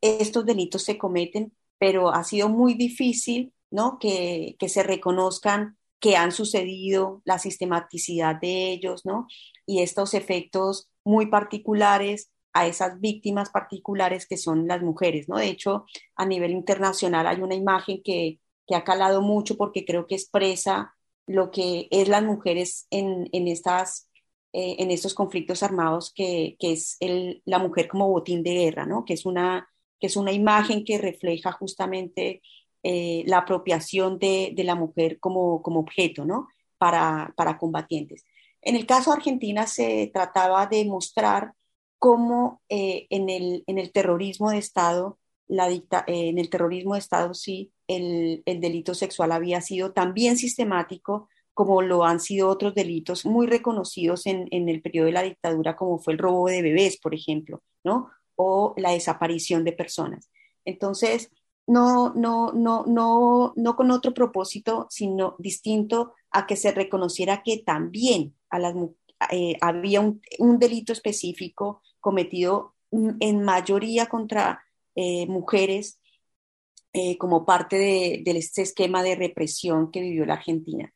estos delitos se cometen pero ha sido muy difícil ¿no? que, que se reconozcan que han sucedido, la sistematicidad de ellos, ¿no? Y estos efectos muy particulares a esas víctimas particulares que son las mujeres, ¿no? De hecho, a nivel internacional hay una imagen que, que ha calado mucho porque creo que expresa lo que es las mujeres en, en estas, eh, en estos conflictos armados, que, que es el, la mujer como botín de guerra, ¿no? Que es una que es una imagen que refleja justamente eh, la apropiación de, la mujer como, como objeto, ¿no? Para, para combatientes. En el caso de Argentina se trataba de mostrar cómo eh, en, el, en, el, terrorismo de Estado, la dicta, eh, en el terrorismo de Estado sí, el, el, delito sexual había sido también sistemático como lo han sido otros delitos muy reconocidos en, en, el periodo de la dictadura, como fue el robo de bebés, por ejemplo, ¿no? O la desaparición de personas. Entonces, no, no, no, no, no con otro propósito, sino distinto a que se reconociera que también a las, eh, había un, delito específico cometido en mayoría contra eh, mujeres eh, como parte de, de, este esquema de represión que vivió la Argentina.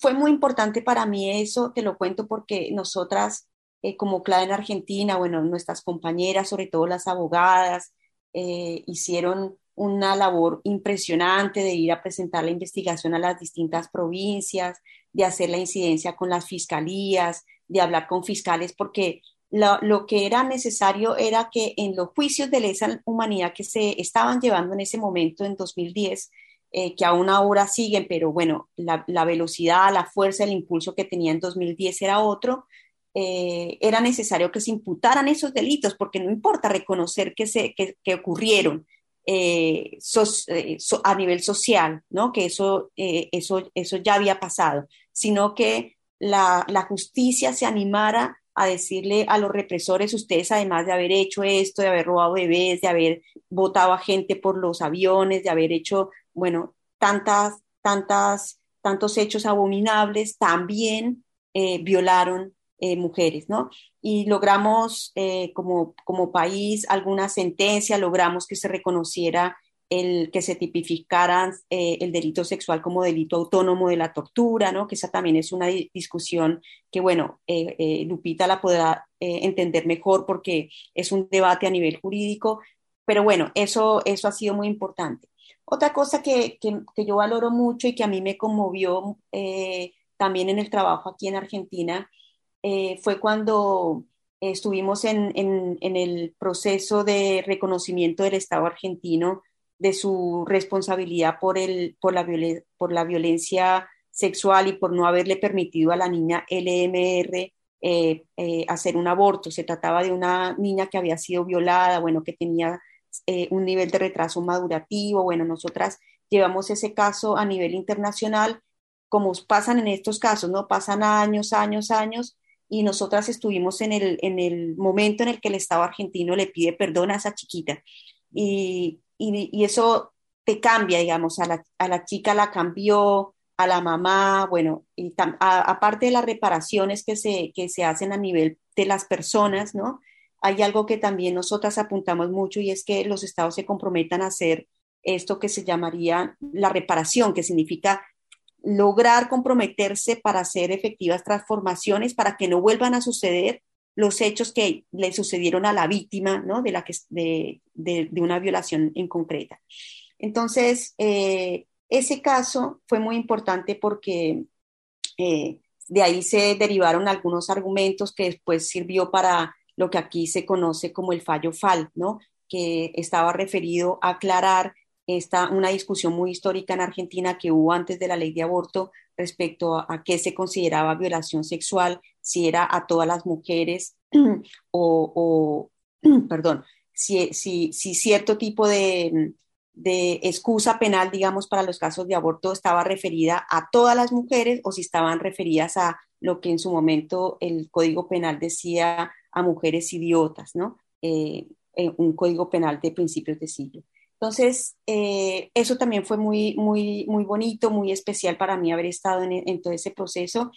Fue muy importante para mí eso, te lo cuento porque nosotras eh, como CLAD en Argentina, bueno, nuestras compañeras, sobre todo las abogadas, eh, hicieron una labor impresionante de ir a presentar la investigación a las distintas provincias, de hacer la incidencia con las fiscalías, de hablar con fiscales, porque lo, que era necesario era que en los juicios de lesa humanidad que se estaban llevando en ese momento, en 2010, eh, que aún ahora siguen, pero bueno, la, velocidad, la fuerza, el impulso que tenía en 2010 era otro, eh, era necesario que se imputaran esos delitos, porque no importa reconocer que, se, que, que ocurrieron eh, eh, so, a nivel social, ¿no? que eso, eh, eso, eso ya había pasado, sino que la, la justicia se animara a decirle a los represores, ustedes además de haber hecho esto, de haber robado bebés, de haber votado a gente por los aviones, de haber hecho, bueno, tantas, tantas, tantos hechos abominables, también eh, violaron eh, mujeres, ¿no? Y logramos eh, como, como país alguna sentencia, logramos que se reconociera el que se tipificara eh, el delito sexual como delito autónomo de la tortura, ¿no? que esa también es una discusión que, bueno, eh, eh, Lupita la podrá eh, entender mejor porque es un debate a nivel jurídico, pero bueno, eso, eso ha sido muy importante. Otra cosa que, que, que yo valoro mucho y que a mí me conmovió eh, también en el trabajo aquí en Argentina eh, fue cuando estuvimos en, el proceso de reconocimiento del Estado argentino de su responsabilidad por, la, violencia sexual y por no haberle permitido a la niña LMR eh, eh, hacer un aborto. Se trataba de una niña que había sido violada, bueno, que tenía un nivel de retraso madurativo. Bueno, nosotras llevamos ese caso a nivel internacional, como pasan en estos casos, ¿no? Pasan años, años, años, y nosotras estuvimos en el, en el momento en el que el Estado argentino le pide perdón a esa chiquita. Y, y, y eso te cambia, digamos, a la, a la, chica la cambió, a la mamá, bueno, y a, aparte de las reparaciones que se, que se hacen a nivel de las personas, ¿no? Hay algo que también nosotras apuntamos mucho y es que los estados se comprometan a hacer esto que se llamaría la reparación, que significa lograr comprometerse para hacer efectivas transformaciones para que no vuelvan a suceder los hechos que le sucedieron a la víctima ¿no? de, la que, de, de, una violación en concreta. Entonces, eh, ese caso fue muy importante porque eh, de ahí se derivaron algunos argumentos que después sirvió para lo que aquí se conoce como el fallo FAL, ¿no? que estaba referido a aclarar esta, una discusión muy histórica en Argentina que hubo antes de la ley de aborto respecto a, qué se consideraba violación sexual, si era a todas las mujeres o, perdón, si, si, cierto tipo de, de excusa penal, digamos, para los casos de aborto estaba referida a todas las mujeres o si estaban referidas a lo que en su momento el Código Penal decía a mujeres idiotas, ¿no? Eh, un código penal de principios de siglo. Entonces, eh, eso también fue muy, muy, muy bonito, muy especial para mí haber estado en, en todo ese proceso.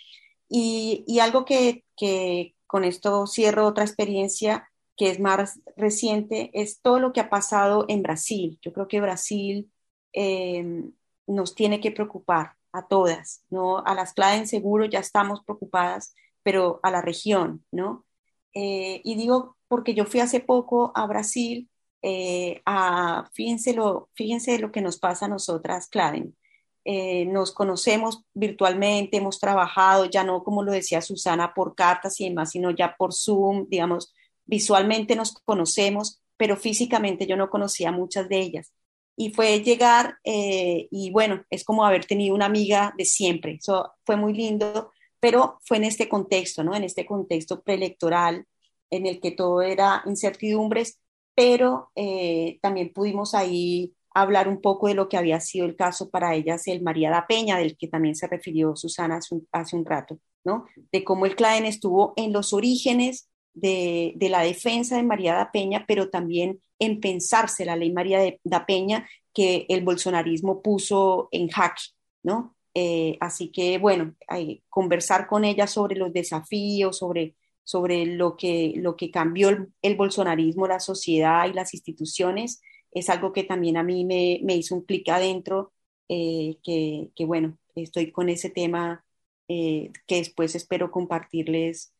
Y, y algo que, que, con esto cierro otra experiencia que es más reciente, es todo lo que ha pasado en Brasil. Yo creo que Brasil eh, nos tiene que preocupar a todas, ¿no? A las claves seguro ya estamos preocupadas, pero a la región, ¿no? Eh, y digo, porque yo fui hace poco a Brasil eh, a, fíjense lo, fíjense lo que nos pasa a nosotras, Claden. Eh, nos conocemos virtualmente, hemos trabajado, ya no como lo decía Susana, por cartas y demás, sino ya por Zoom, digamos, visualmente nos conocemos, pero físicamente yo no conocía muchas de ellas. Y fue llegar eh, y bueno, es como haber tenido una amiga de siempre, eso fue muy lindo, pero fue en este contexto, ¿no? En este contexto preelectoral en el que todo era incertidumbres, pero eh, también pudimos ahí hablar un poco de lo que había sido el caso para ellas, el María da Peña, del que también se refirió Susana hace un, rato, ¿no? De cómo el CLADEN estuvo en los orígenes de, la defensa de María da Peña, pero también en pensarse la ley María da Peña que el bolsonarismo puso en jaque, ¿no? Eh, así que, bueno, hay, conversar con ella sobre los desafíos, sobre, sobre lo, que, lo que cambió el, bolsonarismo, la sociedad y las instituciones, es algo que también a mí me, me hizo un clic adentro, eh, que, que, bueno, estoy con ese tema eh, que después espero compartirles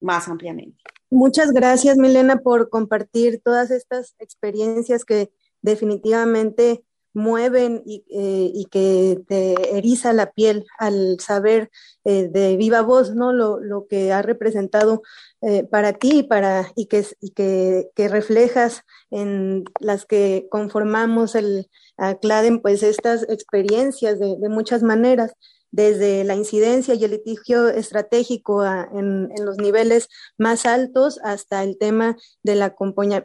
más ampliamente. Muchas gracias, Milena, por compartir todas estas experiencias que definitivamente mueven y, eh, que te eriza la piel al saber eh, de viva voz ¿no? lo, que ha representado eh, para ti y, para, y, que, y que, reflejas en las que conformamos el CLADEN, pues estas experiencias de muchas maneras desde la incidencia y el litigio estratégico en, los niveles más altos hasta el tema de, la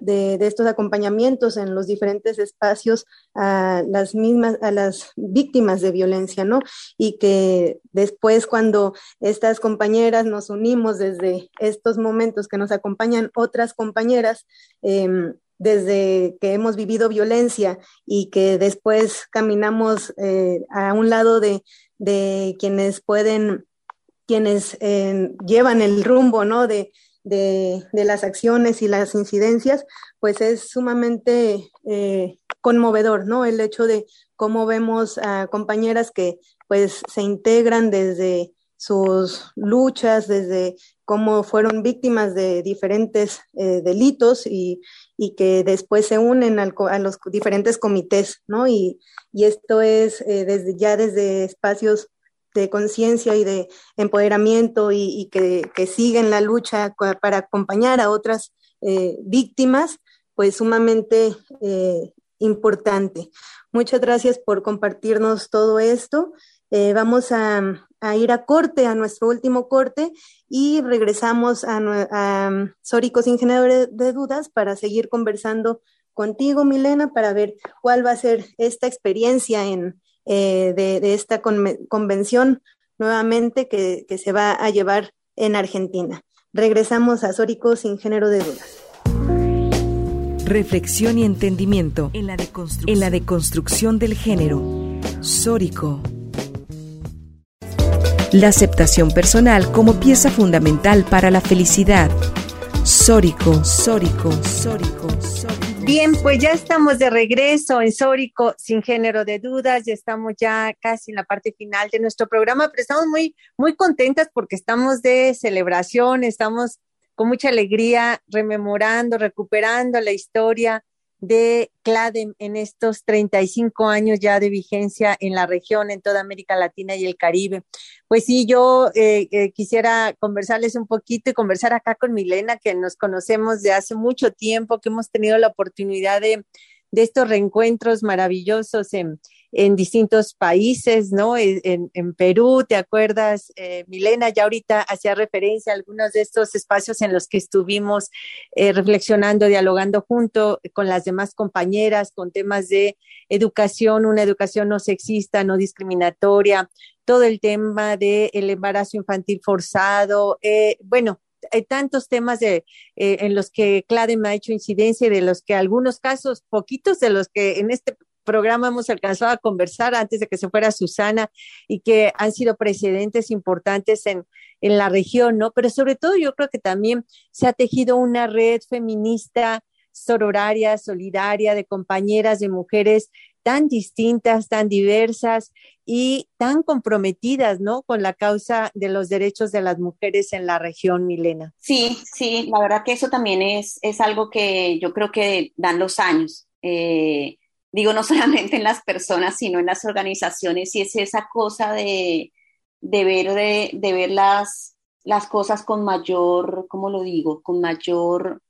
de, estos acompañamientos en los diferentes espacios a las mismas, a las víctimas de violencia, ¿no? Y que después cuando estas compañeras nos unimos desde estos momentos que nos acompañan otras compañeras, em, desde que hemos vivido violencia y que después caminamos eh, a un lado de, de quienes pueden, quienes eh, llevan el rumbo, ¿no? De, de, las acciones y las incidencias, pues es sumamente eh, conmovedor, ¿no? El hecho de cómo vemos a compañeras que pues se integran desde sus luchas, desde cómo fueron víctimas de diferentes eh, delitos y, y, que después se unen a los diferentes comités, ¿no? Y, y esto es eh, desde, ya desde espacios de conciencia y de empoderamiento y, que, siguen la lucha para acompañar a otras eh, víctimas, pues sumamente importante. Muchas gracias por compartirnos todo esto. Vamos a, a ir a corte, a nuestro último corte, y regresamos a, a Sórico sin de dudas para seguir conversando contigo, Milena, para ver cuál va a ser esta experiencia en, eh, de, esta convención nuevamente que, que, se va a llevar en Argentina. Regresamos a Sórico sin género de dudas. Reflexión y entendimiento en la deconstrucción, en la deconstrucción del género. Sórico. La aceptación personal como pieza fundamental para la felicidad. Sórico, Sórico, Sórico, Sórico. Bien, pues ya estamos de regreso en Sórico, sin género de dudas, ya estamos ya casi en la parte final de nuestro programa, pero estamos muy, muy contentas porque estamos de celebración, estamos con mucha alegría rememorando, recuperando la historia de CLADEM en estos 35 años ya de vigencia en la región, en toda América Latina y el Caribe. Pues sí, yo eh, eh, quisiera conversarles un poquito y conversar acá con Milena, que nos conocemos de hace mucho tiempo, que hemos tenido la oportunidad de, de estos reencuentros maravillosos en, en distintos países, ¿no? En, en Perú, ¿te acuerdas, eh, Milena? Ya ahorita hacía referencia a algunos de estos espacios en los que estuvimos eh, reflexionando, dialogando junto con las demás compañeras con temas de educación, una educación no sexista, no discriminatoria, todo el tema del el embarazo infantil forzado, eh, bueno, hay tantos temas de, eh, en los que CLADEM ha hecho incidencia y de los que algunos casos, poquitos de los que en este programa hemos alcanzado a conversar antes de que se fuera Susana y que han sido precedentes importantes en, en la región, ¿no? Pero sobre todo yo creo que también se ha tejido una red feminista, sororaria, solidaria, de compañeras, de mujeres tan distintas, tan diversas y tan comprometidas, ¿no? Con la causa de los derechos de las mujeres en la región, Milena. Sí, sí, la verdad que eso también es, es algo que yo creo que dan los años. Eh, digo, no solamente en las personas, sino en las organizaciones, y es esa cosa de, de ver, de, ver las, las cosas con mayor, ¿cómo lo digo? Con mayor,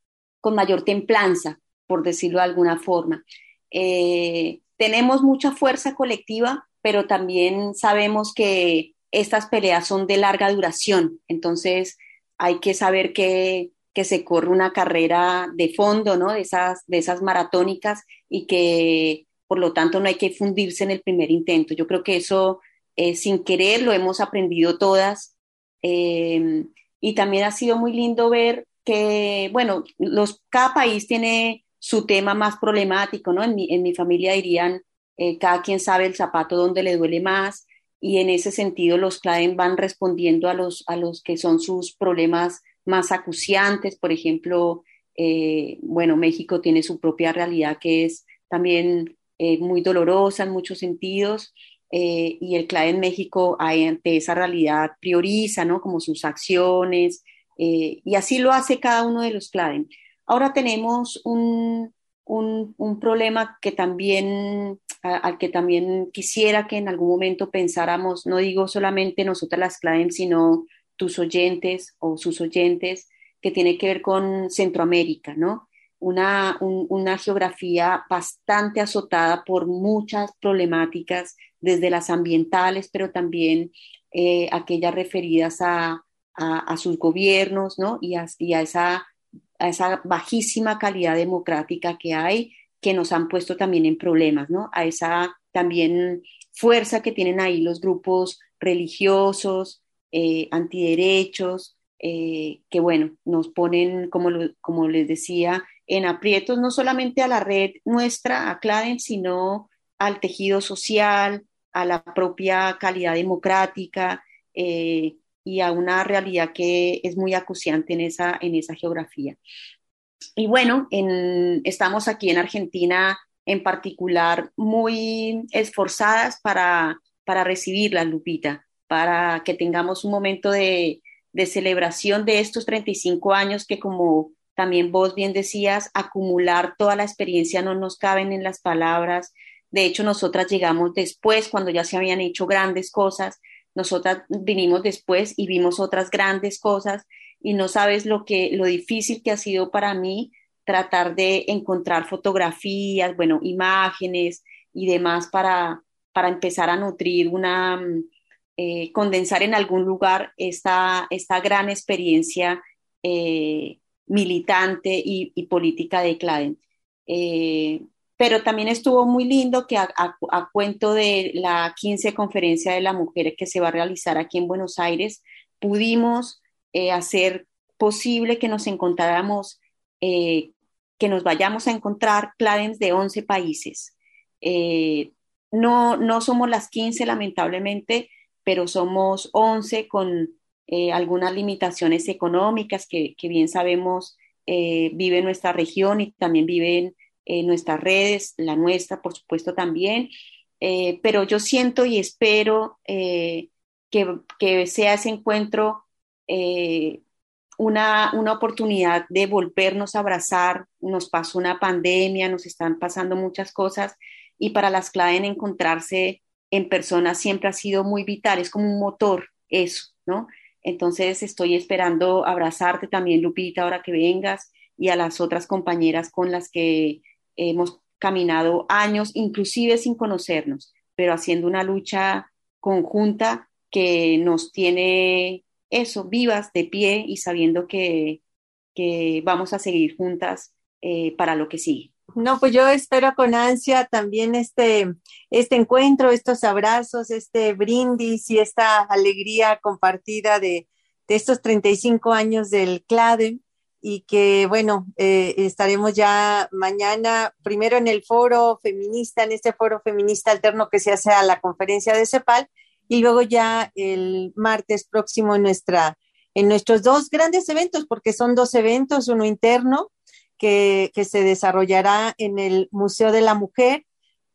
con mayor templanza, por decirlo de alguna forma. Eh, tenemos mucha fuerza colectiva, pero también sabemos que estas peleas son de larga duración, entonces hay que saber que, que se corre una carrera de fondo, ¿no? De esas, de esas maratónicas y que por lo tanto no hay que fundirse en el primer intento. Yo creo que eso eh, sin querer lo hemos aprendido todas eh, y también ha sido muy lindo ver que, bueno, los, cada país tiene su tema más problemático, ¿no? En mi, en mi familia dirían, eh, cada quien sabe el zapato donde le duele más y en ese sentido los CLADEN van respondiendo a los, a los que son sus problemas más acuciantes, por ejemplo, eh, bueno, México tiene su propia realidad que es también eh, muy dolorosa en muchos sentidos. y el CLADEN México ante esa realidad prioriza, ¿no? Como sus acciones, y así lo hace cada uno de los CLADEN. Ahora tenemos un, un, problema que también, al que también quisiera que en algún momento pensáramos, no digo solamente nosotras las CLADEM, sino tus oyentes o sus oyentes, que tiene que ver con Centroamérica, ¿no? Una, una geografía bastante azotada por muchas problemáticas, desde las ambientales, pero también eh, aquellas referidas a, a, sus gobiernos, ¿no? Y a, y a esa a esa bajísima calidad democrática que hay, que nos han puesto también en problemas, ¿no? A esa también fuerza que tienen ahí los grupos religiosos, eh, antiderechos, eh, que bueno, nos ponen, como, como les decía, en aprietos no solamente a la red nuestra, a CLADEN, sino al tejido social, a la propia calidad democrática, eh, y a una realidad que es muy acuciante en esa, en esa geografía. Y bueno, estamos aquí en Argentina en particular muy esforzadas para, para recibirla, Lupita, para que tengamos un momento de, de celebración de estos 35 años que como también vos bien decías, acumular toda la experiencia no nos caben en las palabras. De hecho, nosotras llegamos después, cuando ya se habían hecho grandes cosas, nosotras vinimos después y vimos otras grandes cosas y no sabes lo que lo difícil que ha sido para mí tratar de encontrar fotografías, bueno, imágenes y demás para, para empezar a nutrir una, mm, eh, condensar en algún lugar esta, esta gran experiencia eh, militante y, política de Claden. Eh, pero también estuvo muy lindo que a, cuento de la 15 conferencia de la mujer que se va a realizar aquí en Buenos Aires, pudimos hacer posible que nos encontráramos, que nos vayamos a encontrar cladens de 11 países. No, no somos las 15 lamentablemente, pero somos 11 con algunas limitaciones económicas que, que bien sabemos vive nuestra región y también viven eh, nuestras redes, la nuestra, por supuesto, también. Eh, pero yo siento y espero eh, que, sea ese encuentro una, una, oportunidad de volvernos a abrazar. Nos pasó una pandemia, nos están pasando muchas cosas y para las CLADEN encontrarse en persona siempre ha sido muy vital, es como un motor eso, ¿no? Entonces estoy esperando abrazarte también, Lupita, ahora que vengas y a las otras compañeras con las que hemos caminado años, inclusive sin conocernos, pero haciendo una lucha conjunta que nos tiene eso, vivas, de pie y sabiendo que, vamos a seguir juntas eh, para lo que sigue. No, pues yo espero con ansia también este, este encuentro, estos abrazos, este brindis y esta alegría compartida de, de estos 35 años del CLADE y que, bueno, eh, estaremos ya mañana, primero en el foro feminista, en este foro feminista alterno que se hace a la conferencia de CEPAL, y luego ya el martes próximo en, nuestra, en nuestros dos grandes eventos, porque son dos eventos, uno interno que, se desarrollará en el Museo de la Mujer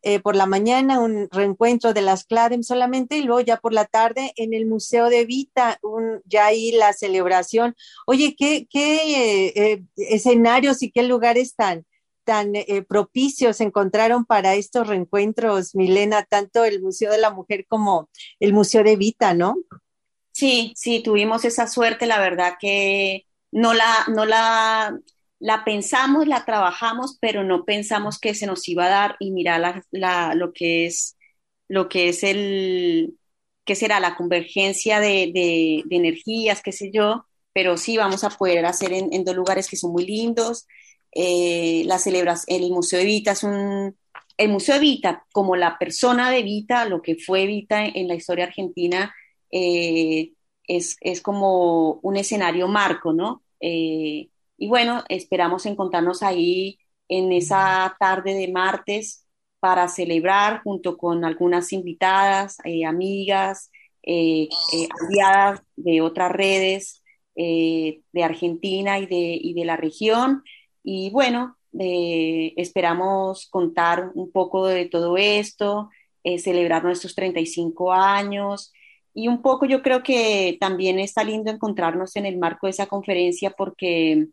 eh, por la mañana un reencuentro de las CLADEM solamente y luego ya por la tarde en el Museo de Vita, un, ya ahí la celebración. Oye, ¿qué, qué eh, eh, escenarios y qué lugares tan, tan propicios encontraron para estos reencuentros, Milena, tanto el Museo de la Mujer como el Museo de Vita, ¿no? Sí, sí, tuvimos esa suerte, la verdad que no la, no la la pensamos, la trabajamos, pero no pensamos que se nos iba a dar y mira lo que es lo que es el, qué será la convergencia de, energías, qué sé yo, pero sí vamos a poder hacer en, dos lugares que son muy lindos. Eh, la celebración, el Museo de Vita es un, el Museo de Vita, como la persona de Vita, lo que fue Vita en, la historia argentina, eh, es, es, como un escenario marco, ¿no? Eh, y bueno, esperamos encontrarnos ahí en esa tarde de martes para celebrar junto con algunas invitadas, eh, amigas, eh, aliadas de otras redes de Argentina y de, y de, la región. Y bueno, esperamos contar un poco de todo esto, celebrar nuestros 35 años y un poco yo creo que también está lindo encontrarnos en el marco de esa conferencia porque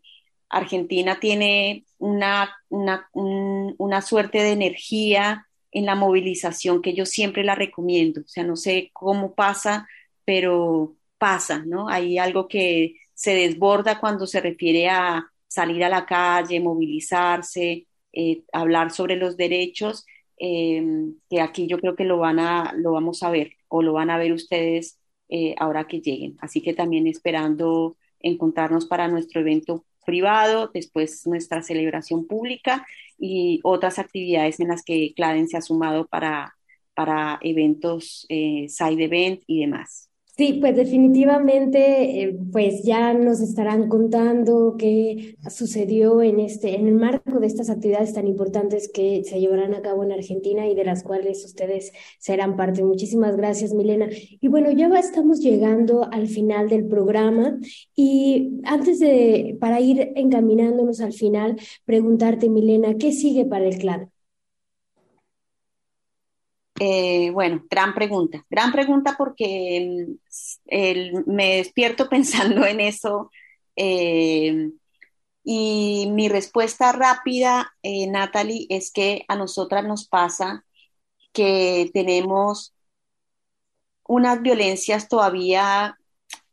Argentina tiene una, una, una suerte de energía en la movilización que yo siempre la recomiendo. O sea, no sé cómo pasa, pero pasa, ¿no? Hay algo que se desborda cuando se refiere a salir a la calle, movilizarse, eh, hablar sobre los derechos, eh, que aquí yo creo que lo, van a, lo vamos a ver o lo van a ver ustedes eh, ahora que lleguen. Así que también esperando encontrarnos para nuestro evento privado, después nuestra celebración pública y otras actividades en las que Claden se ha sumado para, para eventos, eh, side event y demás. Sí, pues definitivamente, eh, pues ya nos estarán contando qué sucedió en este, en el marco de estas actividades tan importantes que se llevarán a cabo en Argentina y de las cuales ustedes serán parte. Muchísimas gracias, Milena. Y bueno, ya estamos llegando al final del programa y antes de, para ir encaminándonos al final, preguntarte, Milena, ¿qué sigue para el clan? Eh, bueno, gran pregunta, gran pregunta porque mm, me despierto pensando en eso eh, y mi respuesta rápida, eh, Natalie, es que a nosotras nos pasa que tenemos unas violencias todavía,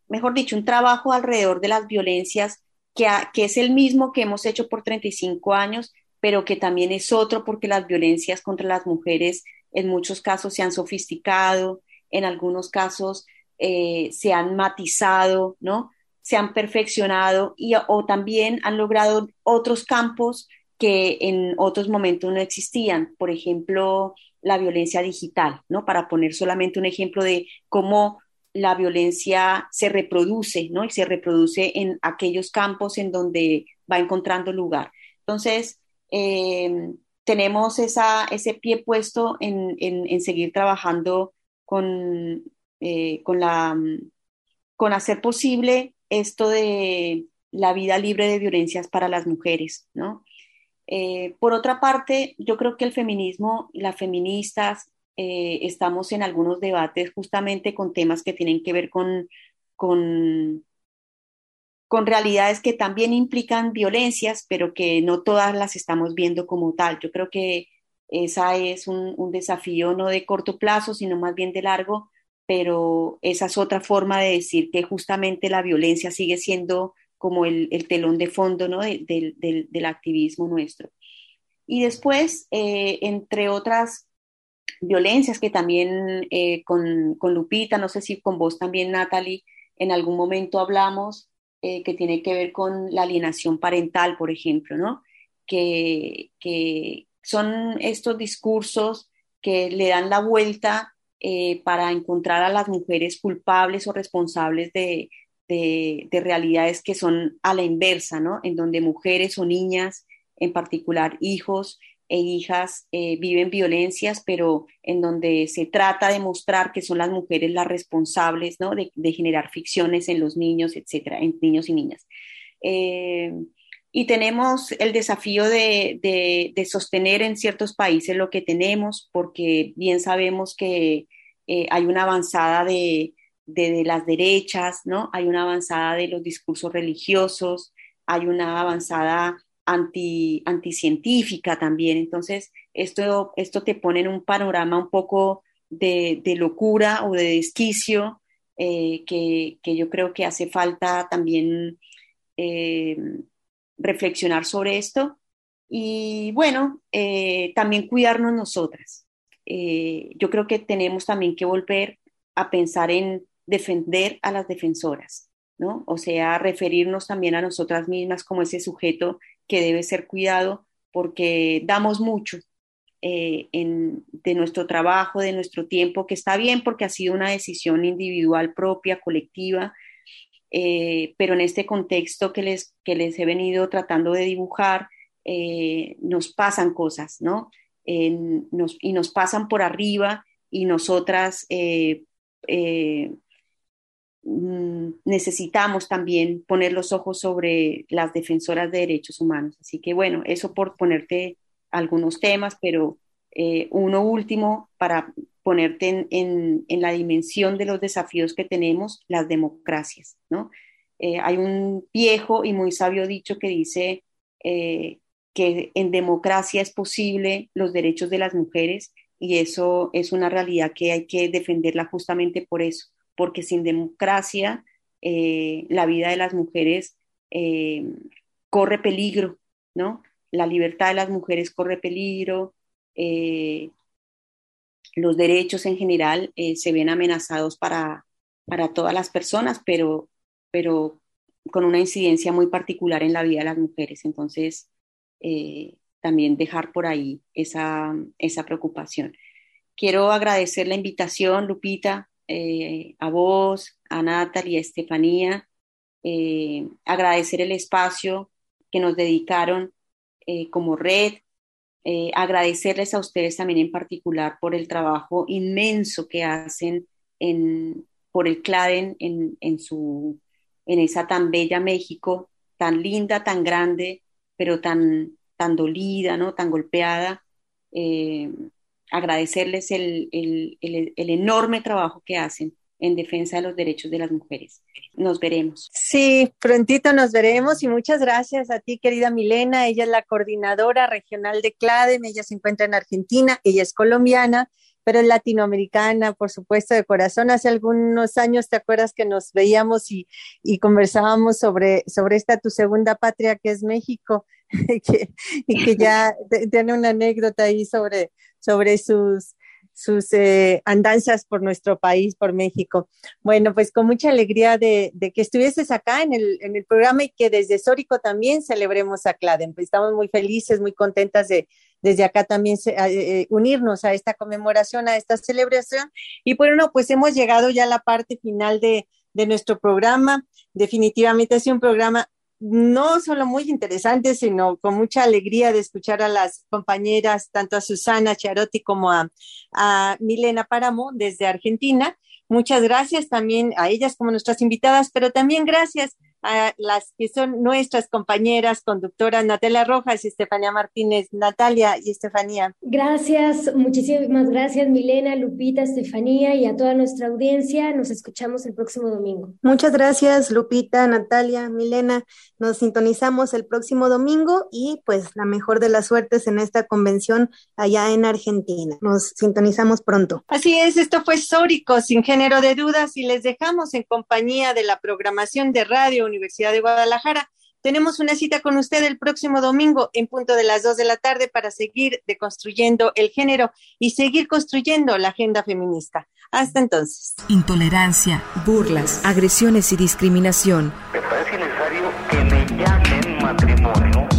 mejor dicho, un trabajo alrededor de las violencias que, que es el mismo que hemos hecho por 35 años, pero que también es otro porque las violencias contra las mujeres en muchos casos se han sofisticado, en algunos casos eh, se han matizado, ¿no? Se han perfeccionado y, o también han logrado otros campos que en otros momentos no existían. Por ejemplo, la violencia digital, ¿no? Para poner solamente un ejemplo de cómo la violencia se reproduce, ¿no? Y se reproduce en aquellos campos en donde va encontrando lugar. Entonces, eh, tenemos ese pie puesto en, en, seguir trabajando con, eh, con, la, con hacer posible esto de la vida libre de violencias para las mujeres, ¿no? Eh, por otra parte, yo creo que el feminismo las feministas eh, estamos en algunos debates justamente con temas que tienen que ver con, con con realidades que también implican violencias, pero que no todas las estamos viendo como tal. Yo creo que esa es un, desafío no de corto plazo, sino más bien de largo, pero esa es otra forma de decir que justamente la violencia sigue siendo como el, telón de fondo ¿no? del activismo nuestro. Y después, eh, entre otras violencias que también eh, con, con Lupita, no sé si con vos también, Natalie, en algún momento hablamos, eh, que tiene que ver con la alienación parental, por ejemplo, ¿no? Que, son estos discursos que le dan la vuelta eh, para encontrar a las mujeres culpables o responsables de, realidades que son a la inversa, ¿no? En donde mujeres o niñas, en particular hijos, e hijas eh, viven violencias, pero en donde se trata de mostrar que son las mujeres las responsables ¿no? de, generar ficciones en los niños, etcétera, en niños y niñas. Eh, y tenemos el desafío de, de, sostener en ciertos países lo que tenemos, porque bien sabemos que eh, hay una avanzada de, de, las derechas, ¿no? Hay una avanzada de los discursos religiosos, hay una avanzada anti, anticientífica también. Entonces, esto, esto te pone en un panorama un poco de, locura o de desquicio eh, que, yo creo que hace falta también eh, reflexionar sobre esto. Y bueno, eh, también cuidarnos nosotras. yo creo que tenemos también que volver a pensar en defender a las defensoras, ¿no? O sea, referirnos también a nosotras mismas como ese sujeto que debe ser cuidado porque damos mucho eh, de nuestro trabajo, de nuestro tiempo, que está bien porque ha sido una decisión individual propia, colectiva, eh, pero en este contexto que les, que les he venido tratando de dibujar, eh, nos pasan cosas, ¿no? y nos pasan por arriba y nosotras mm, necesitamos también poner los ojos sobre las defensoras de derechos humanos. Así que bueno, eso por ponerte algunos temas, pero eh, uno último para ponerte en, la dimensión de los desafíos que tenemos, las democracias, ¿no? Eh, hay un viejo y muy sabio dicho que dice eh, que en democracia es posible los derechos de las mujeres y eso es una realidad que hay que defenderla justamente por eso, porque sin democracia la vida de las mujeres corre peligro, ¿no? la libertad de las mujeres corre peligro, eh, los derechos en general eh, se ven amenazados para, para todas las personas, pero, pero con una incidencia muy particular en la vida de las mujeres. Entonces, eh, también dejar por ahí esa, esa preocupación. Quiero agradecer la invitación, Lupita, a vos, a Natalia, a Estefanía, agradecer el espacio que nos dedicaron eh, como red. Eh, agradecerles a ustedes también en particular por el trabajo inmenso que hacen en, por el CLADEN en, en, su, en esa tan bella México, tan linda, tan grande, pero tan, tan dolida, ¿no? tan golpeada. Agradecerles el, el, el, el enorme trabajo que hacen en defensa de los derechos de las mujeres. Nos veremos. Sí, prontito nos veremos y muchas gracias a ti, querida Milena. Ella es la coordinadora regional de CLADEM, ella se encuentra en Argentina, ella es colombiana, pero es latinoamericana, por supuesto, de corazón. Hace algunos años, ¿te acuerdas que nos veíamos y, y conversábamos sobre, sobre esta tu segunda patria, que es México? Y, que, y que ya tiene una anécdota ahí sobre, sobre sus sus eh, andanzas por nuestro país, por México. Bueno, pues con mucha alegría de, que estuvieses acá en el, en el, programa y que desde Sórico también celebremos a Claden. Pues estamos muy felices, muy contentas de desde acá también eh, eh, unirnos a esta conmemoración, a esta celebración. Y bueno, pues hemos llegado ya a la parte final de, de nuestro programa. Definitivamente ha sido un programa no solo muy interesante, sino con mucha alegría de escuchar a las compañeras, tanto a Susana Charotti como a, a Milena Páramo desde Argentina. Muchas gracias también a ellas como nuestras invitadas, pero también gracias a las que son nuestras compañeras conductoras, Natalia Rojas y Estefanía Martínez. Natalia y Estefanía. Gracias, muchísimas gracias Milena, Lupita, Estefanía y a toda nuestra audiencia. Nos escuchamos el próximo domingo. Muchas gracias Lupita, Natalia, Milena. Nos sintonizamos el próximo domingo y pues la mejor de las suertes en esta convención allá en Argentina. Nos sintonizamos pronto. Así es, esto fue Sórico, sin género de dudas, y les dejamos en compañía de la programación de radio Universidad de Guadalajara. Tenemos una cita con usted el próximo domingo en punto de las dos de la tarde para seguir deconstruyendo el género y seguir construyendo la agenda feminista. Hasta entonces. Intolerancia, burlas, agresiones y discriminación. Me parece necesario que me llamen matrimonio